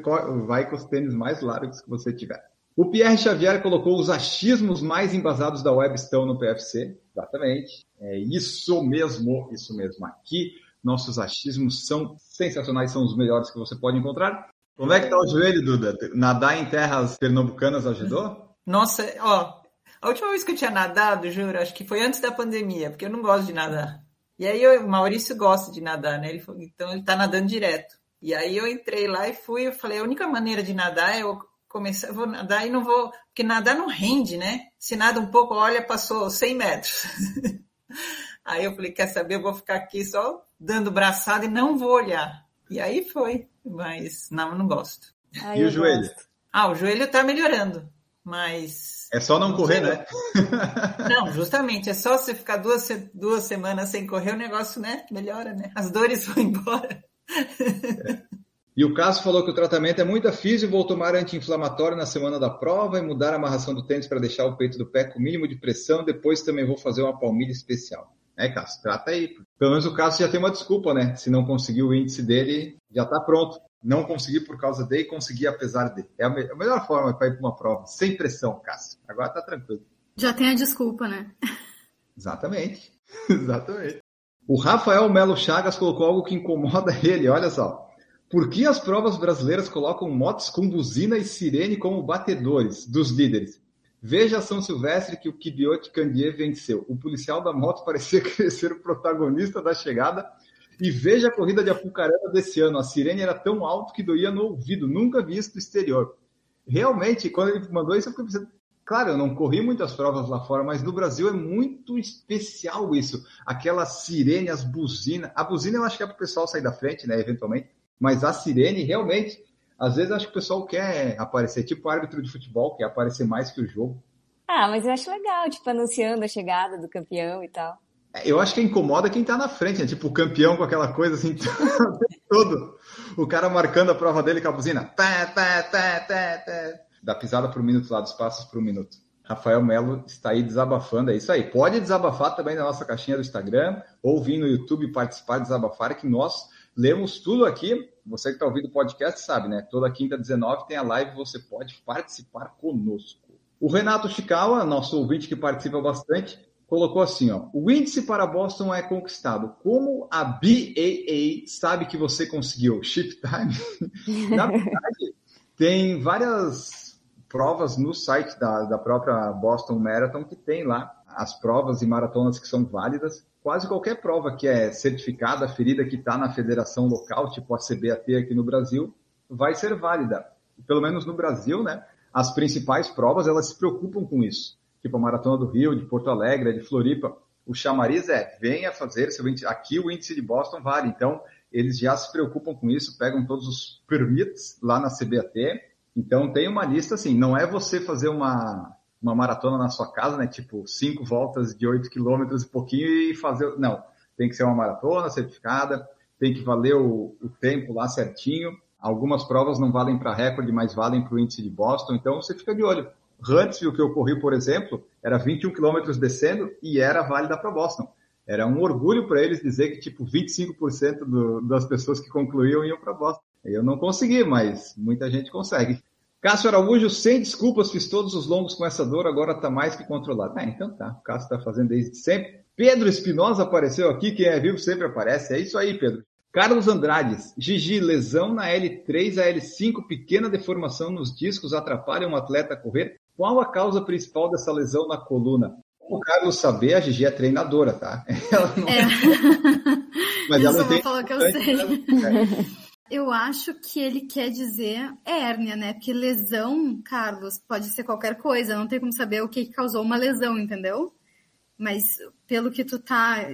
vai com os tênis mais largos que você tiver. O Pierre Xavier colocou os achismos mais embasados da web estão no PFC. Exatamente. É isso mesmo, isso mesmo. Aqui, nossos achismos são sensacionais, são os melhores que você pode encontrar. Como é que tá o joelho, Duda? Nadar em terras pernambucanas ajudou? Nossa, ó, a última vez que eu tinha nadado, juro, acho que foi antes da pandemia, porque eu não gosto de nadar. E aí eu, o Maurício gosta de nadar, né? Ele, então ele tá nadando direto. E aí eu entrei lá e fui, eu falei, a única maneira de nadar é eu começar, vou nadar e não vou, porque nadar não rende, né? Se nada um pouco, olha, passou 100 metros. aí eu falei, quer saber, eu vou ficar aqui só dando braçada e não vou olhar. E aí foi, mas não, não gosto. e o joelho? Ah, o joelho tá melhorando Mas. É só não correr, né? Não, justamente. É só você ficar duas, duas semanas sem correr, o negócio, né? Melhora, né? As dores vão embora. É. E o Cássio falou que o tratamento é muito físico, vou tomar anti-inflamatório na semana da prova e mudar a amarração do tênis para deixar o peito do pé com o mínimo de pressão. Depois também vou fazer uma palmilha especial. É, Cássio, trata aí. Pelo menos o Cássio já tem uma desculpa, né? Se não conseguiu o índice dele, já está pronto. Não consegui por causa dele, consegui apesar dele. É a melhor forma para ir para uma prova, sem pressão, Cássio. Agora tá tranquilo. Já tem a desculpa, né? Exatamente. Exatamente. O Rafael Melo Chagas colocou algo que incomoda ele, olha só. Por que as provas brasileiras colocam motos com buzina e sirene como batedores dos líderes? Veja São Silvestre que o Kibiot Candier venceu. O policial da moto parecia ser o protagonista da chegada. E veja a corrida de Apucarana desse ano. A sirene era tão alto que doía no ouvido, nunca visto do exterior. Realmente, quando ele mandou isso, eu fiquei pensando, claro, eu não corri muitas provas lá fora, mas no Brasil é muito especial isso. Aquela sirene, as buzinas. A buzina eu acho que é para o pessoal sair da frente, né, eventualmente. Mas a sirene, realmente, às vezes acho que o pessoal quer aparecer, tipo árbitro de futebol, quer aparecer mais que o jogo. Ah, mas eu acho legal, tipo, anunciando a chegada do campeão e tal. É, eu acho que incomoda quem tá na frente, né? Tipo, o campeão com aquela coisa assim, todo. O cara marcando a prova dele com a buzina. Tá, tá, tá, tá, tá. Da pisada por minuto lá, dos passos por um minuto. Rafael Melo está aí desabafando, é isso aí. Pode desabafar também na nossa caixinha do Instagram, ou vir no YouTube participar, desabafar, que nós lemos tudo aqui. Você que está ouvindo o podcast sabe, né? Toda quinta 19 tem a live, você pode participar conosco. O Renato Chikawa, nosso ouvinte que participa bastante, colocou assim, ó, o índice para Boston é conquistado. Como a BAA sabe que você conseguiu? Chip time? Na verdade, tem várias provas no site da, da própria Boston Marathon que tem lá as provas e maratonas que são válidas quase qualquer prova que é certificada, ferida que está na federação local, tipo a CBAT aqui no Brasil, vai ser válida. Pelo menos no Brasil, né? As principais provas, elas se preocupam com isso. Tipo a Maratona do Rio, de Porto Alegre, de Floripa. O chamariz é, venha fazer seu índice. Aqui o índice de Boston vale. Então, eles já se preocupam com isso, pegam todos os permits lá na CBAT. Então, tem uma lista assim, não é você fazer uma, uma maratona na sua casa, né? Tipo, cinco voltas de oito quilômetros e pouquinho e fazer. Não, tem que ser uma maratona certificada, tem que valer o, o tempo lá certinho. Algumas provas não valem para recorde, mas valem para o índice de Boston, então você fica de olho. Huntsville, que eu corri, por exemplo, era 21 quilômetros descendo e era válida para Boston. Era um orgulho para eles dizer que, tipo, 25% do, das pessoas que concluíam iam para Boston. Eu não consegui, mas muita gente consegue. Cássio Araújo, sem desculpas, fiz todos os longos com essa dor, agora está mais que controlado. Ah, então tá, o Cássio está fazendo desde sempre. Pedro Espinosa apareceu aqui, quem é vivo sempre aparece. É isso aí, Pedro. Carlos Andrades, Gigi, lesão na L3 a L5, pequena deformação nos discos atrapalha um atleta a correr. Qual a causa principal dessa lesão na coluna? O Carlos saber, a Gigi é treinadora, tá? Ela não é. Mas ela não tem. Falar que eu sei. É. Eu acho que ele quer dizer hérnia, né? Porque lesão, Carlos, pode ser qualquer coisa, não tem como saber o que causou uma lesão, entendeu? Mas pelo que tu tá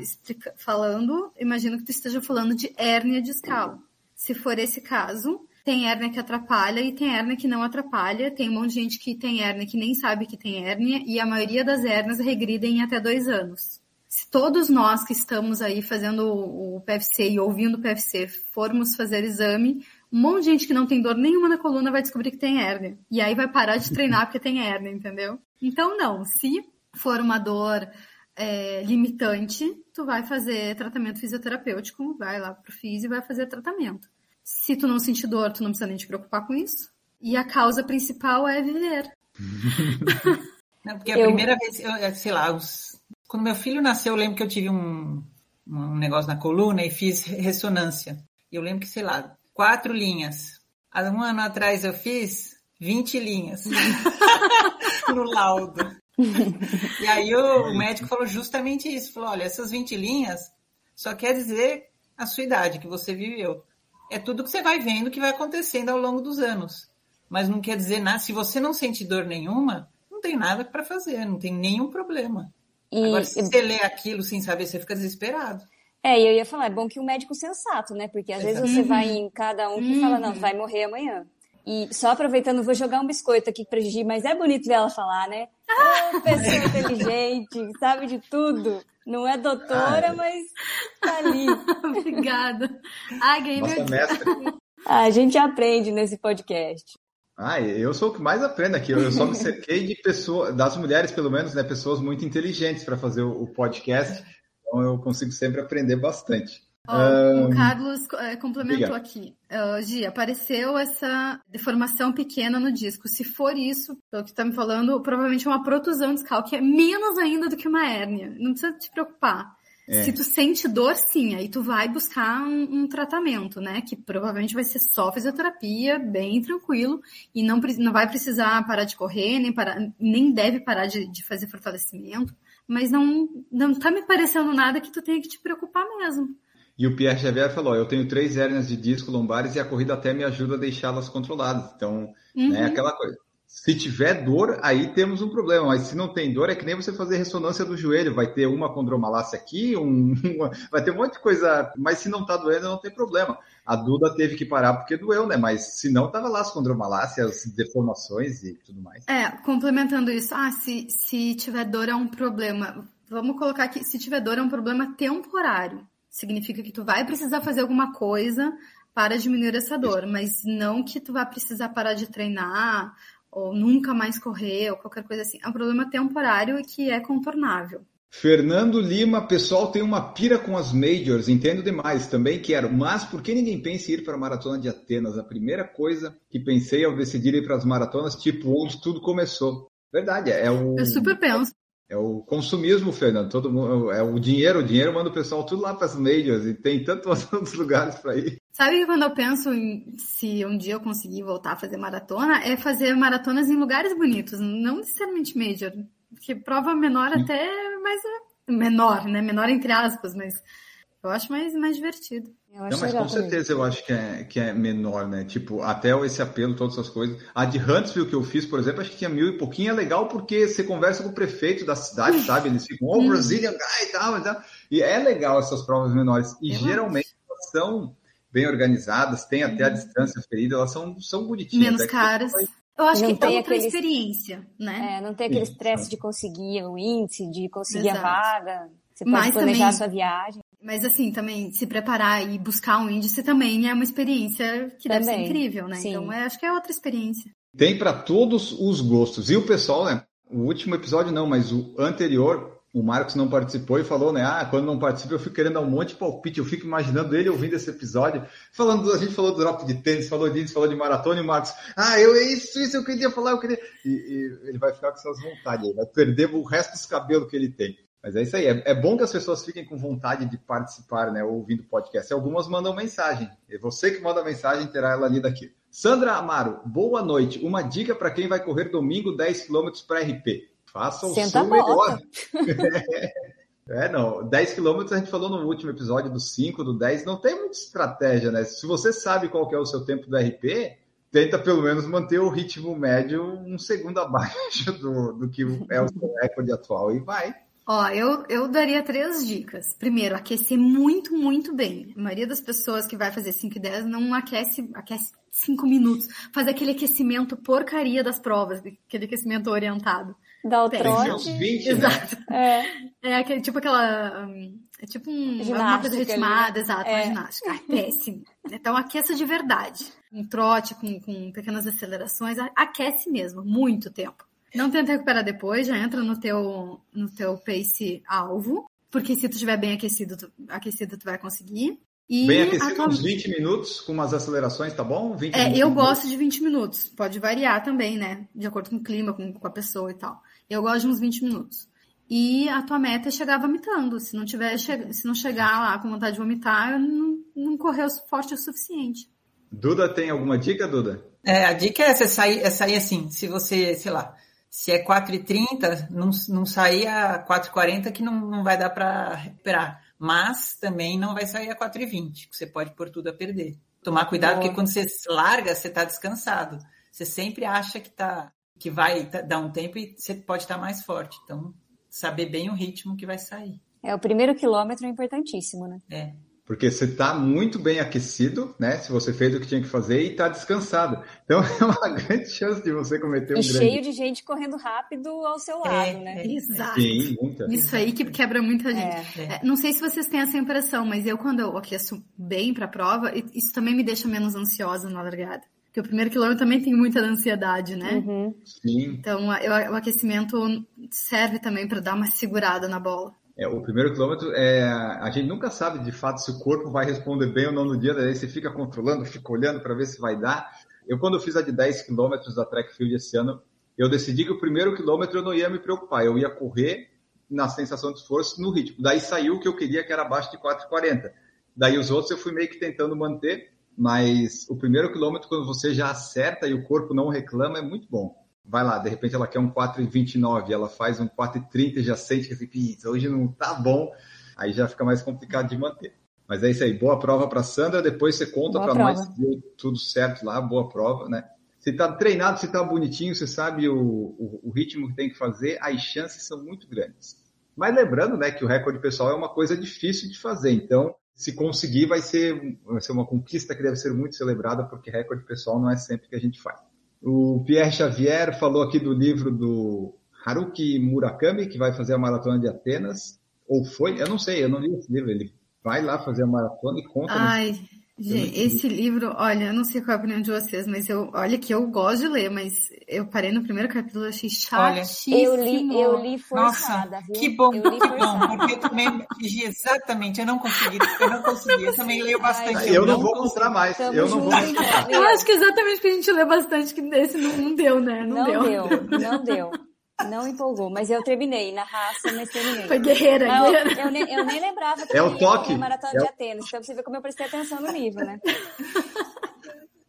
falando, imagino que tu esteja falando de hérnia discal. Se for esse caso, tem hérnia que atrapalha e tem hérnia que não atrapalha. Tem um monte de gente que tem hérnia que nem sabe que tem hérnia e a maioria das hérnias regridem em até dois anos se todos nós que estamos aí fazendo o PFC e ouvindo o PFC formos fazer exame, um monte de gente que não tem dor nenhuma na coluna vai descobrir que tem hérnia. E aí vai parar de treinar porque tem hérnia, entendeu? Então, não. Se for uma dor é, limitante, tu vai fazer tratamento fisioterapêutico, vai lá pro fisio e vai fazer tratamento. Se tu não sentir dor, tu não precisa nem te preocupar com isso. E a causa principal é viver. Não, porque a eu... primeira vez, eu, sei lá, os quando meu filho nasceu, eu lembro que eu tive um, um negócio na coluna e fiz ressonância. Eu lembro que, sei lá, quatro linhas. Há um ano atrás eu fiz 20 linhas no laudo. e aí o, o, médico falou justamente isso. Falou, olha, essas 20 linhas só quer dizer a sua idade que você viveu. É tudo que você vai vendo que vai acontecendo ao longo dos anos. Mas não quer dizer nada. Se você não sente dor nenhuma, não tem nada para fazer, não tem nenhum problema. E, Agora, se você lê aquilo sem saber, você fica desesperado. É, e eu ia falar, é bom que o um médico sensato, né? Porque às Exato. vezes você vai em cada um que uhum. fala, não, vai morrer amanhã. E só aproveitando, vou jogar um biscoito aqui pra Gigi, mas é bonito ver ela falar, né? Oh, pessoa inteligente, sabe de tudo. Não é doutora, Ai. mas tá ali. Obrigada. Ai, ganhei Nossa, mestre. A gente aprende nesse podcast. Ah, eu sou o que mais aprendo aqui. Eu só me cerquei de pessoas, das mulheres, pelo menos, né? Pessoas muito inteligentes para fazer o podcast. Então eu consigo sempre aprender bastante. Oh, um, o Carlos é, complementou aqui. Uh, Gi, apareceu essa deformação pequena no disco. Se for isso, pelo que está me falando, provavelmente é uma protusão discal, que é menos ainda do que uma hérnia. Não precisa te preocupar. É. Se tu sente dor, sim, aí tu vai buscar um, um, tratamento, né? Que provavelmente vai ser só fisioterapia, bem tranquilo, e não, não vai precisar parar de correr, nem, parar, nem deve parar de, de fazer fortalecimento, mas não, não tá me parecendo nada que tu tenha que te preocupar mesmo. E o Pierre Xavier falou: eu tenho três hérnias de disco lombares e a corrida até me ajuda a deixá-las controladas. Então, uhum. né, aquela coisa. Se tiver dor, aí temos um problema, mas se não tem dor, é que nem você fazer ressonância do joelho, vai ter uma condromalácia aqui, um, vai ter um monte de coisa, mas se não tá doendo, não tem problema. A Duda teve que parar porque doeu, né? Mas se não, tava lá as condromalácias, deformações e tudo mais. É, complementando isso, ah, se, se tiver dor é um problema. Vamos colocar aqui, se tiver dor é um problema temporário. Significa que tu vai precisar fazer alguma coisa para diminuir essa dor, mas não que tu vai precisar parar de treinar ou nunca mais correr, ou qualquer coisa assim. É um problema temporário e que é contornável. Fernando Lima, pessoal tem uma pira com as majors, entendo demais, também quero. Mas por que ninguém pensa em ir para a maratona de Atenas? A primeira coisa que pensei ao decidir ir para as maratonas, tipo onde tudo começou. Verdade, é o. Eu super penso. É o consumismo, Fernando. Todo mundo, é o dinheiro, o dinheiro manda o pessoal tudo lá para as majors e tem tantos outros lugares para ir. Sabe que quando eu penso em se um dia eu conseguir voltar a fazer maratona, é fazer maratonas em lugares bonitos, não necessariamente major. Porque prova menor Sim. até mais menor, né? Menor entre aspas, mas eu acho mais, mais divertido. Não, mas com certeza eu acho que é, que é menor, né? Tipo, até esse apelo, todas essas coisas. A de Huntsville que eu fiz, por exemplo, acho que tinha mil e pouquinho. É legal porque você conversa com o prefeito da cidade, sabe? Eles ficam, oh, Brazilian guy e tal, e tal. E é legal essas provas menores. E geralmente elas são bem organizadas, tem até a distância ferida, elas são, são bonitinhas. Menos caras. Eu acho não que tem outra aquele, experiência, né? É, não tem aquele estresse de conseguir o índice, de conseguir Exato. a vaga. Você pode Mas planejar também, a sua viagem. Mas assim, também se preparar e buscar um índice também é uma experiência que também, deve ser incrível, né? Sim. Então é, acho que é outra experiência. Tem para todos os gostos. E o pessoal, né? O último episódio não, mas o anterior, o Marcos não participou e falou, né? Ah, quando não participa eu fico querendo dar um monte de palpite. Eu fico imaginando ele ouvindo esse episódio. Falando, a gente falou do drop de tênis, falou de índice, falou de maratona e o Marcos, ah, eu, isso, isso eu queria falar, eu queria. E, e ele vai ficar com essas vontades, ele vai perder o resto dos cabelos que ele tem. Mas é isso aí. É, é, bom que as pessoas fiquem com vontade de participar, né? Ouvindo podcast. Algumas mandam mensagem. É você que manda mensagem, terá ela lida aqui. Sandra Amaro, boa noite. Uma dica para quem vai correr domingo 10 km para RP. Faça o seu melhor. É, não. 10 quilômetros a gente falou no último episódio do 5, do 10. Não tem muita estratégia, né? Se você sabe qual é o seu tempo do RP, tenta pelo menos manter o ritmo médio um segundo abaixo do, do que é o seu recorde atual e vai. Ó, eu, eu daria três dicas. Primeiro, aquecer muito, muito bem. A maioria das pessoas que vai fazer 5 e 10 não aquece, aquece 5 minutos. Faz aquele aquecimento porcaria das provas, aquele aquecimento orientado. Dá o trote. 20, né? Exato. Né? É. é aquele, tipo aquela... É tipo um, uma coisa ritmada, exato, é. uma ginástica. É péssimo. Então aqueça de verdade. Um trote com, com pequenas acelerações, aquece mesmo, muito tempo. Não tenta recuperar depois, já entra no teu, no teu pace alvo, porque se tu estiver bem aquecido, tu, aquecido, tu vai conseguir. E bem aquecido, tua... uns 20 minutos com umas acelerações, tá bom? 20 é, eu gosto de 20 minutos. Pode variar também, né? De acordo com o clima, com, com a pessoa e tal. Eu gosto de uns 20 minutos. E a tua meta é chegar vomitando. Se não tiver, se não chegar lá com vontade de vomitar, não, não correu forte o suficiente. Duda, tem alguma dica, Duda? É, a dica é, você sair, é sair assim, se você, sei lá, se é 4,30, não, não sair a 4,40 que não, não vai dar para recuperar. Mas também não vai sair a 4,20, que você pode pôr tudo a perder. Tomar cuidado, porque quando você larga, você está descansado. Você sempre acha que, tá, que vai dar um tempo e você pode estar tá mais forte. Então, saber bem o ritmo que vai sair. É, o primeiro quilômetro é importantíssimo, né? É. Porque você está muito bem aquecido, né? Se você fez o que tinha que fazer e está descansado. Então é uma grande chance de você cometer um e grande... cheio de gente correndo rápido ao seu lado, É, né? é. Exato. Sim, muita. Isso aí que quebra muita gente. É. É. É, Não sei se vocês têm essa impressão, mas eu, quando eu aqueço bem pra prova, e- isso também me deixa menos ansiosa na largada. Porque o primeiro quilômetro também tem muita ansiedade, né? Uhum. Sim. Então, a- eu- o aquecimento serve também pra dar uma segurada na bola. É, o primeiro quilômetro, é, a gente nunca sabe de fato se o corpo vai responder bem ou não no dia, daí você fica controlando, fica olhando para ver se vai dar. Eu, quando eu fiz a de 10 quilômetros da Track Field esse ano, eu decidi que o primeiro quilômetro eu não ia me preocupar, eu ia correr na sensação de esforço no ritmo. Daí saiu o que eu queria, que era abaixo de 4,40. Daí os outros eu fui meio que tentando manter, mas o primeiro quilômetro, quando você já acerta e o corpo não reclama, é muito bom. Vai lá, de repente ela quer um 4,29, ela faz um 4,30 e já sente que assim, "Putz, hoje não tá bom, aí já fica mais complicado de manter. Mas é isso aí, boa prova para Sandra, depois você conta para nós se deu tudo certo lá, boa prova, né? Se tá treinado, se tá bonitinho, você sabe o, o, o ritmo que tem que fazer, as chances são muito grandes. Mas lembrando, né, que o recorde pessoal é uma coisa difícil de fazer, então se conseguir vai ser, vai ser uma conquista que deve ser muito celebrada, porque recorde pessoal não é sempre que a gente faz. O Pierre Xavier falou aqui do livro do Haruki Murakami, que vai fazer a maratona de Atenas, ou foi, eu não sei, eu não li esse livro, ele vai lá fazer a maratona e conta. no- Ai, gente, esse livro, olha, eu não sei qual é a opinião de vocês, mas eu, olha que eu gosto de ler, mas eu parei no primeiro capítulo e achei Olha, chatíssimo. Eu li, eu li Nossa, forçada, viu? que bom, eu li que bom, porque eu também exatamente, eu não consegui, eu não consegui, eu também leio bastante. Ai, eu não vou consegui. comprar mais, Tamo eu não vou. Eu acho que exatamente porque a gente lê bastante que esse não, não deu, né? Não, Não deu. deu, não deu. Não empolgou, mas eu terminei na raça, mas terminei. Foi guerreira, Não, guerreira. eu, nem, eu nem lembrava que É o toque. maratona É de Atenas. Então você vê como eu prestei atenção no livro, né?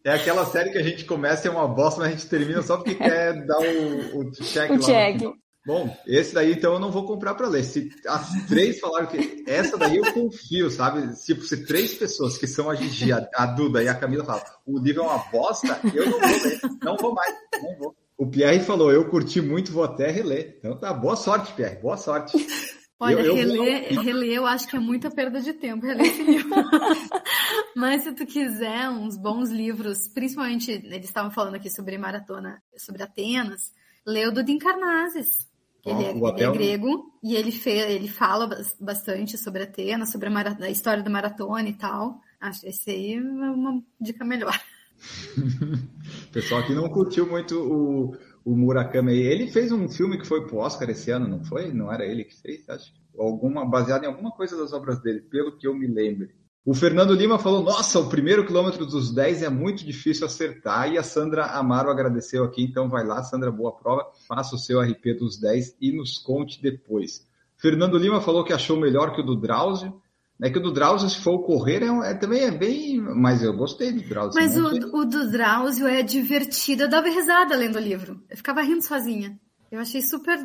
É aquela série que a gente começa e é uma bosta, mas a gente termina só porque quer dar o, o check O check. Bom, esse daí então eu não vou comprar para ler. Se as três falaram que essa daí eu confio, sabe? Tipo, se três pessoas que são a Gigi, a, a Duda e a Camila falam, o livro é uma bosta, eu não vou ler, não vou mais, não vou. Pierre falou, eu curti muito, vou até reler. Então tá, boa sorte, Pierre, boa sorte. Olha, Eu- eu reler, reler eu acho que é muita perda de tempo, reler esse livro. Mas se tu quiser uns bons livros, principalmente, eles estavam falando aqui sobre maratona, sobre Atenas, lê o do Dincarnazes. Ó, Ele, é, ele é Abel- grego e ele, fe, ele fala bas- bastante sobre Atenas, sobre a, a história da maratona e tal. Acho esse aí é uma dica melhor. Pessoal aqui não curtiu muito o, o Murakami. Ele fez um filme que foi pro Oscar esse ano, não foi? Não era ele que fez, acho. Alguma, baseado em alguma coisa das obras dele, pelo que eu me lembro. O Fernando Lima falou: Nossa, o primeiro quilômetro dos 10 é muito difícil acertar. E a Sandra Amaro agradeceu aqui, então vai lá, Sandra, boa prova. Faça o seu RP dos 10 e nos conte depois. Fernando Lima falou que achou melhor que o do Drauzio. É que o do Drauzio, se for correr, é, é- também é bem. Mas eu gostei do Drauzio. Mas o, o do Drauzio é divertido. Eu dava risada lendo o livro. Eu ficava rindo sozinha. Eu achei super.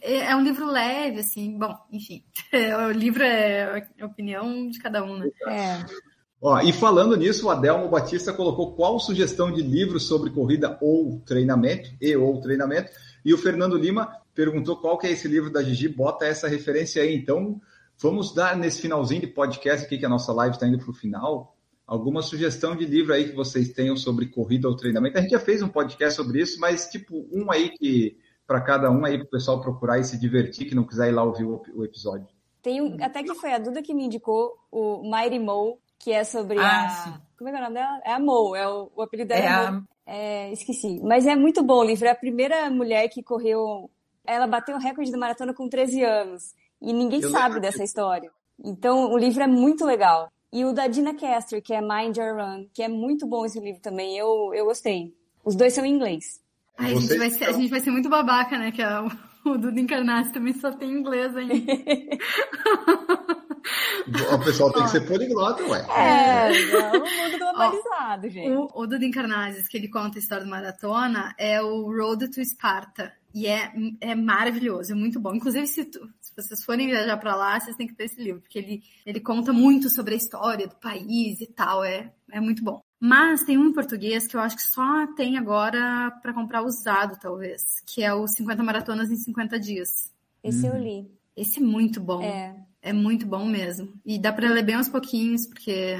É é um livro leve, assim. Bom, enfim. É, o livro é a opinião de cada um, né? É. Ó, e falando nisso, o Adelmo Batista colocou qual sugestão de livro sobre corrida ou treinamento, e ou treinamento, e o Fernando Lima perguntou qual que é esse livro da Gigi, bota essa referência aí. Então, vamos dar nesse finalzinho de podcast aqui, que a nossa live está indo para o final, alguma sugestão de livro aí que vocês tenham sobre corrida ou treinamento. A gente já fez um podcast sobre isso, mas tipo, um aí que, para cada um aí, para o pessoal procurar e se divertir, que não quiser ir lá ouvir o, o episódio. Tem um, até que foi a Duda que me indicou o Mighty Mo, que é sobre Ah, a. sim. Como é que é o nome dela? É a Mo, é o, o apelido dela. É É, a-. É, esqueci. Mas é muito bom o livro. É a primeira mulher que correu. Ela bateu o recorde da maratona com 13 anos. E ninguém Eu sabe dessa história. Então o livro é muito legal. E o da Dina Caster, que é Mind Your Run, que é muito bom esse livro também. Eu, eu gostei. Os dois são em inglês. Ai, a, gente vai ser, a são- gente vai ser muito babaca, né? Que é o, o Duda Encarnasse também só tem inglês ainda. O pessoal tem que ser poliglota, ué. É, é um mundo globalizado, gente. O, o Duda Encarnazes, que ele conta a história do maratona, é o Road to Sparta. E é, é maravilhoso, é muito bom. Inclusive, se, tu- se vocês forem viajar pra lá, vocês têm que ter esse livro, porque ele, ele conta muito sobre a história do país e tal. É, é muito bom. Mas tem um em português que eu acho que só tem agora pra comprar usado, talvez, que é o 50 Maratonas em 50 Dias. Esse eu li. Esse é muito bom. É. É muito bom mesmo. E dá para ler bem aos pouquinhos, porque,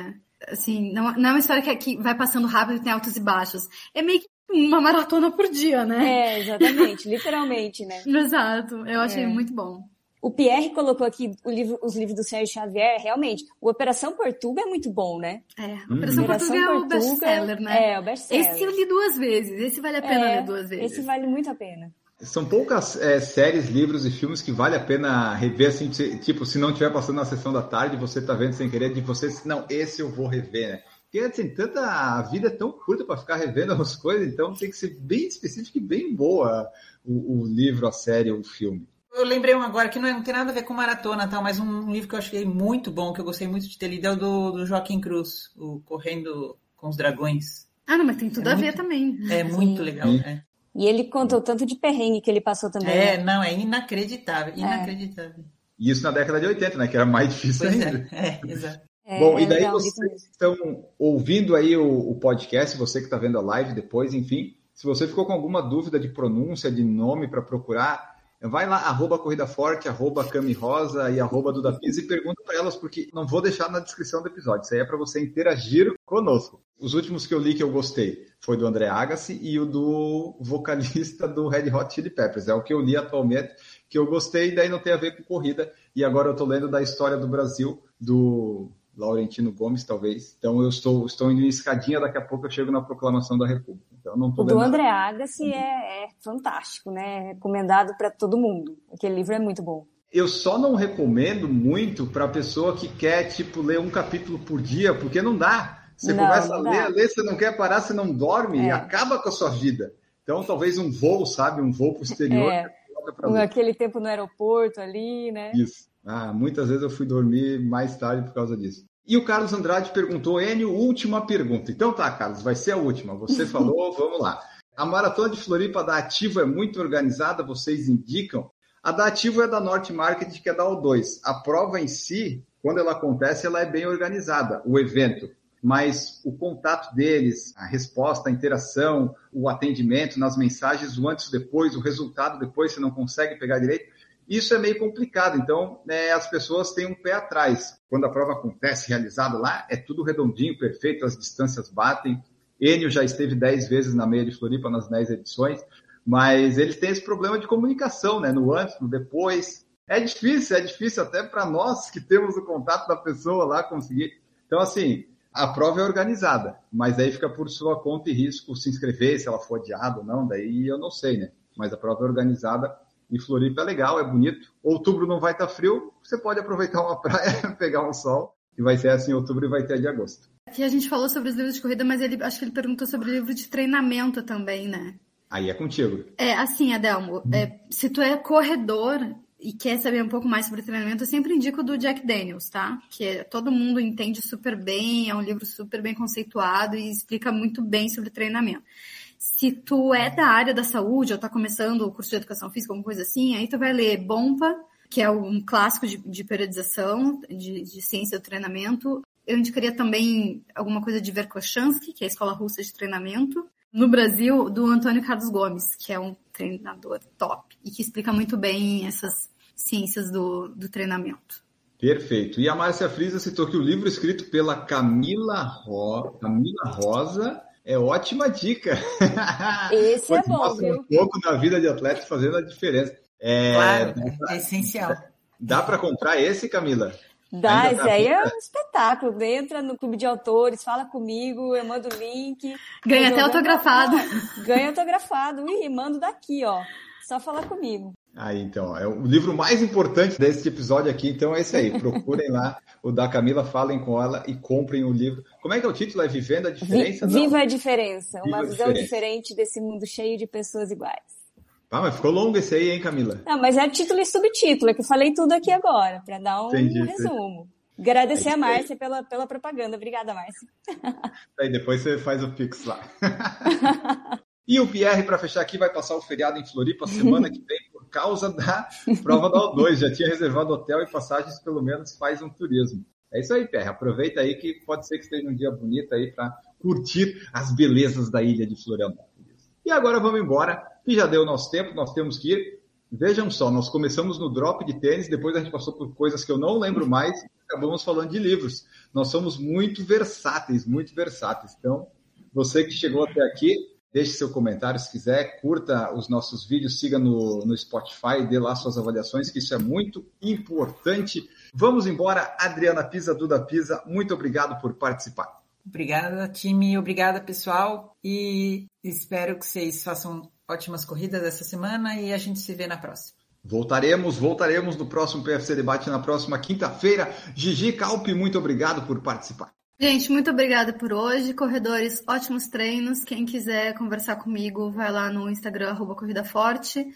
assim, não, não é uma história que, que vai passando rápido e tem altos e baixos. É meio que uma maratona por dia, né? É, exatamente, literalmente, né? Exato, eu achei É. muito bom. O Pierre colocou aqui o livro- os livros do Sérgio Xavier, realmente. O Operação Portuga é muito bom, né? É, Hum. Operação Portuga é o Portuga, best-seller, né? É, o best-seller. Esse eu li duas vezes, esse vale a pena É, ler duas vezes. Esse vale muito a pena. São poucas é, séries, livros e filmes que vale a pena rever, assim, tipo, se não estiver passando na sessão da tarde, você tá vendo sem querer, de você, não, esse eu vou rever, né? Porque, assim, tanta, a vida é tão curta para ficar revendo as coisas, então tem que ser bem específico e bem boa o, o livro, a série, o filme. Eu lembrei um agora que não, é- não tem nada a ver com maratona, tal, mas um livro que eu achei muito bom, que eu gostei muito de ter lido, é o do, do Joaquim Cruz, o Correndo com os Dragões. Ah, não, mas tem tudo É a ver muito- também. É muito legal. Sim. É. E ele contou tanto de perrengue que ele passou também. É, né? não, é inacreditável, inacreditável. E isso na década de 80, né? Que era mais difícil Pois ainda. é, é, exato. É, Bom, e é daí legal, vocês mesmo. estão ouvindo aí o, o podcast, você que está vendo a live depois, enfim, se você ficou com alguma dúvida de pronúncia, de nome para procurar, vai lá, arroba Corrida Forte, arroba Cami Rosa e arroba Duda Pisa e pergunta para elas, porque não vou deixar na descrição do episódio, isso aí é para você interagir conosco. Os últimos que eu li que eu gostei foi do André Agassi e o do vocalista do Red Hot Chili Peppers, é o que eu li atualmente, que eu gostei, daí não tem a ver com corrida, e agora eu estou lendo da história do Brasil, do Laurentino Gomes, talvez. Então eu estou, estou indo em escadinha, daqui a pouco eu chego na proclamação da República. Então não O do André. Agassi é, é fantástico, né? Recomendado para todo mundo. Aquele livro é muito bom. Eu só não recomendo muito para pessoa que quer tipo ler um capítulo por dia, porque não dá. Você Não, começa não a ler, a ler, você não quer parar, você não dorme É. e acaba com a sua vida. Então talvez um voo, sabe, um voo para o exterior, É. Aquele tempo no aeroporto ali, né? Isso. Ah, muitas vezes eu fui dormir mais tarde por causa disso. E o Carlos Andrade perguntou, Enio, última pergunta. Então tá, Carlos, vai ser a última. Você falou, vamos lá. A maratona de Floripa da Ativo é muito organizada, vocês indicam? A da Ativo é da Norte Market, que é da O2. A prova em si, quando ela acontece, ela é bem organizada, o evento. Mas o contato deles, a resposta, a interação, o atendimento nas mensagens, o antes e depois, o resultado depois, você não consegue pegar direito, isso é meio complicado. Então, né, as pessoas têm um pé atrás. Quando a prova acontece, realizada lá, é tudo redondinho, perfeito, as distâncias batem. Enio já esteve 10 vezes na meia de Floripa nas 10 edições, mas eles têm esse problema de comunicação, né? No antes, no depois. É difícil, é difícil até para nós que temos o contato da pessoa lá conseguir. Então, assim, a prova é organizada, mas aí fica por sua conta e risco se inscrever, se ela for adiada ou não, daí eu não sei, né? Mas a prova é organizada e Floripa é legal, é bonito. Outubro não vai estar frio, você pode aproveitar uma praia, pegar um sol, e vai ser assim em outubro e vai ter de agosto. Aqui a gente falou sobre os livros de corrida, mas ele acho que ele perguntou sobre o livro de treinamento também, né? Aí é contigo. É, assim, Adelmo, é, se tu é corredor e quer saber um pouco mais sobre treinamento, eu sempre indico o do Jack Daniels, tá? Que é- todo mundo entende super bem, é um livro super bem conceituado e explica muito bem sobre treinamento. Se tu é da área da saúde ou tá começando o curso de educação física, alguma coisa assim, aí tu vai ler Bompa, que é um clássico de, de periodização, de, de ciência do treinamento. Eu indicaria também alguma coisa de Verkhochansky, que é a escola russa de treinamento. No Brasil, do Antônio Carlos Gomes, que é um treinador top e que explica muito bem essas ciências do, do treinamento. Perfeito. E a Márcia Frisa citou que o livro escrito pela Camila, Ro... Camila Rosa é ótima dica. Esse é bom, viu? um pouco na vida de atleta fazendo a diferença. É, Claro, é essencial. Dá para comprar esse, Camila? Dá, Ainda esse dá aí é um espetáculo. Entra no clube de autores, fala comigo, eu mando o link. Ganha até autografado. Ganha autografado. Ih, mando daqui, ó. Só falar comigo. Aí, então, é o livro mais importante desse episódio aqui, então é esse aí. Procurem lá o da Camila, falem com ela e comprem o livro. Como é que é o título? É Vivendo a Vi- Diferença? Não. Viva a diferença. Viva Uma visão diferença. diferente desse mundo cheio de pessoas iguais. Ah, mas ficou longo esse aí, hein, Camila? Não, mas é título e subtítulo, é que eu falei tudo aqui agora, para dar um Entendi, entendi. resumo. Agradecer É a. Márcia pela, pela propaganda. Obrigada, Márcia. Aí depois você faz o Pix lá. e o Pierre, para fechar aqui, vai passar o feriado em Floripa semana que vem por causa da prova da O2. Já tinha reservado hotel e passagens, pelo menos faz um turismo. É isso aí, Pierre. Aproveita aí que pode ser que esteja um dia bonito aí para curtir as belezas da ilha de Florianópolis. E agora vamos embora, que já deu nosso tempo, nós temos que ir. Vejam só, nós começamos no drop de tênis, depois a gente passou por coisas que eu não lembro mais, acabamos falando de livros. Nós somos muito versáteis, muito versáteis. Então, você que chegou até aqui, deixe seu comentário se quiser, curta os nossos vídeos, siga no, no Spotify, dê lá suas avaliações, que isso é muito importante. Vamos embora, Adriana Pisa, Duda Pisa, muito obrigado por participar. Obrigada, time, obrigada, pessoal, e espero que vocês façam ótimas corridas essa semana e a gente se vê na próxima. Voltaremos, voltaremos no próximo PFC Debate na próxima quinta-feira. Gigi Calpe, muito obrigado por participar. Gente, muito obrigada por hoje. Corredores, ótimos treinos. Quem quiser conversar comigo, vai lá no Instagram, arroba Corrida Forte,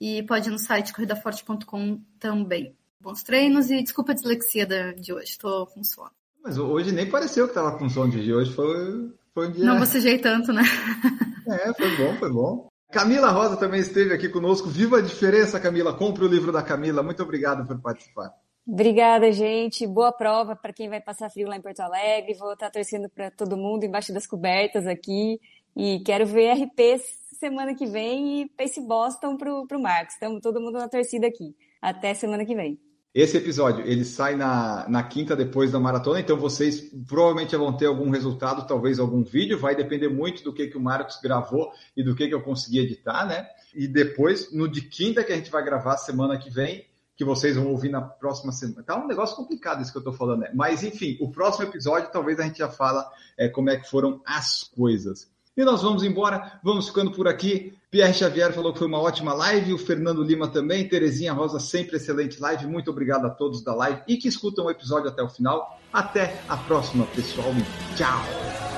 e pode ir no site corridaforte.com também. Bons treinos e desculpa a dislexia de hoje, estou com sono. Mas hoje nem pareceu que estava com sono de hoje, foi, foi um dia... Não bocejei tanto, né? É, foi bom, foi bom. Camila Rosa também esteve aqui conosco. Viva a diferença, Camila. Compre o livro da Camila. Muito obrigado por participar. Obrigada, gente. Boa prova para quem vai passar frio lá em Porto Alegre. Vou estar torcendo para todo mundo embaixo das cobertas aqui. E quero ver RP semana que vem e Pace Boston pro, pro Marcos. Estamos todo mundo na torcida aqui. Até semana que vem. Esse episódio, ele sai na, na quinta depois da maratona, então vocês provavelmente vão ter algum resultado, talvez algum vídeo, vai depender muito do que, que o Marcos gravou e do que, que eu consegui editar, né? E depois, no de quinta que a gente vai gravar semana que vem, que vocês vão ouvir na próxima semana. Tá um negócio complicado isso que eu tô falando, né? Mas enfim, o próximo episódio talvez a gente já fala é, como é que foram as coisas. E nós vamos embora, vamos ficando por aqui. Pierre Xavier falou que foi uma ótima live, o Fernando Lima também, Terezinha Rosa, sempre excelente live. Muito obrigado a todos da live e que escutam o episódio até o final. Até a próxima, pessoal. Tchau!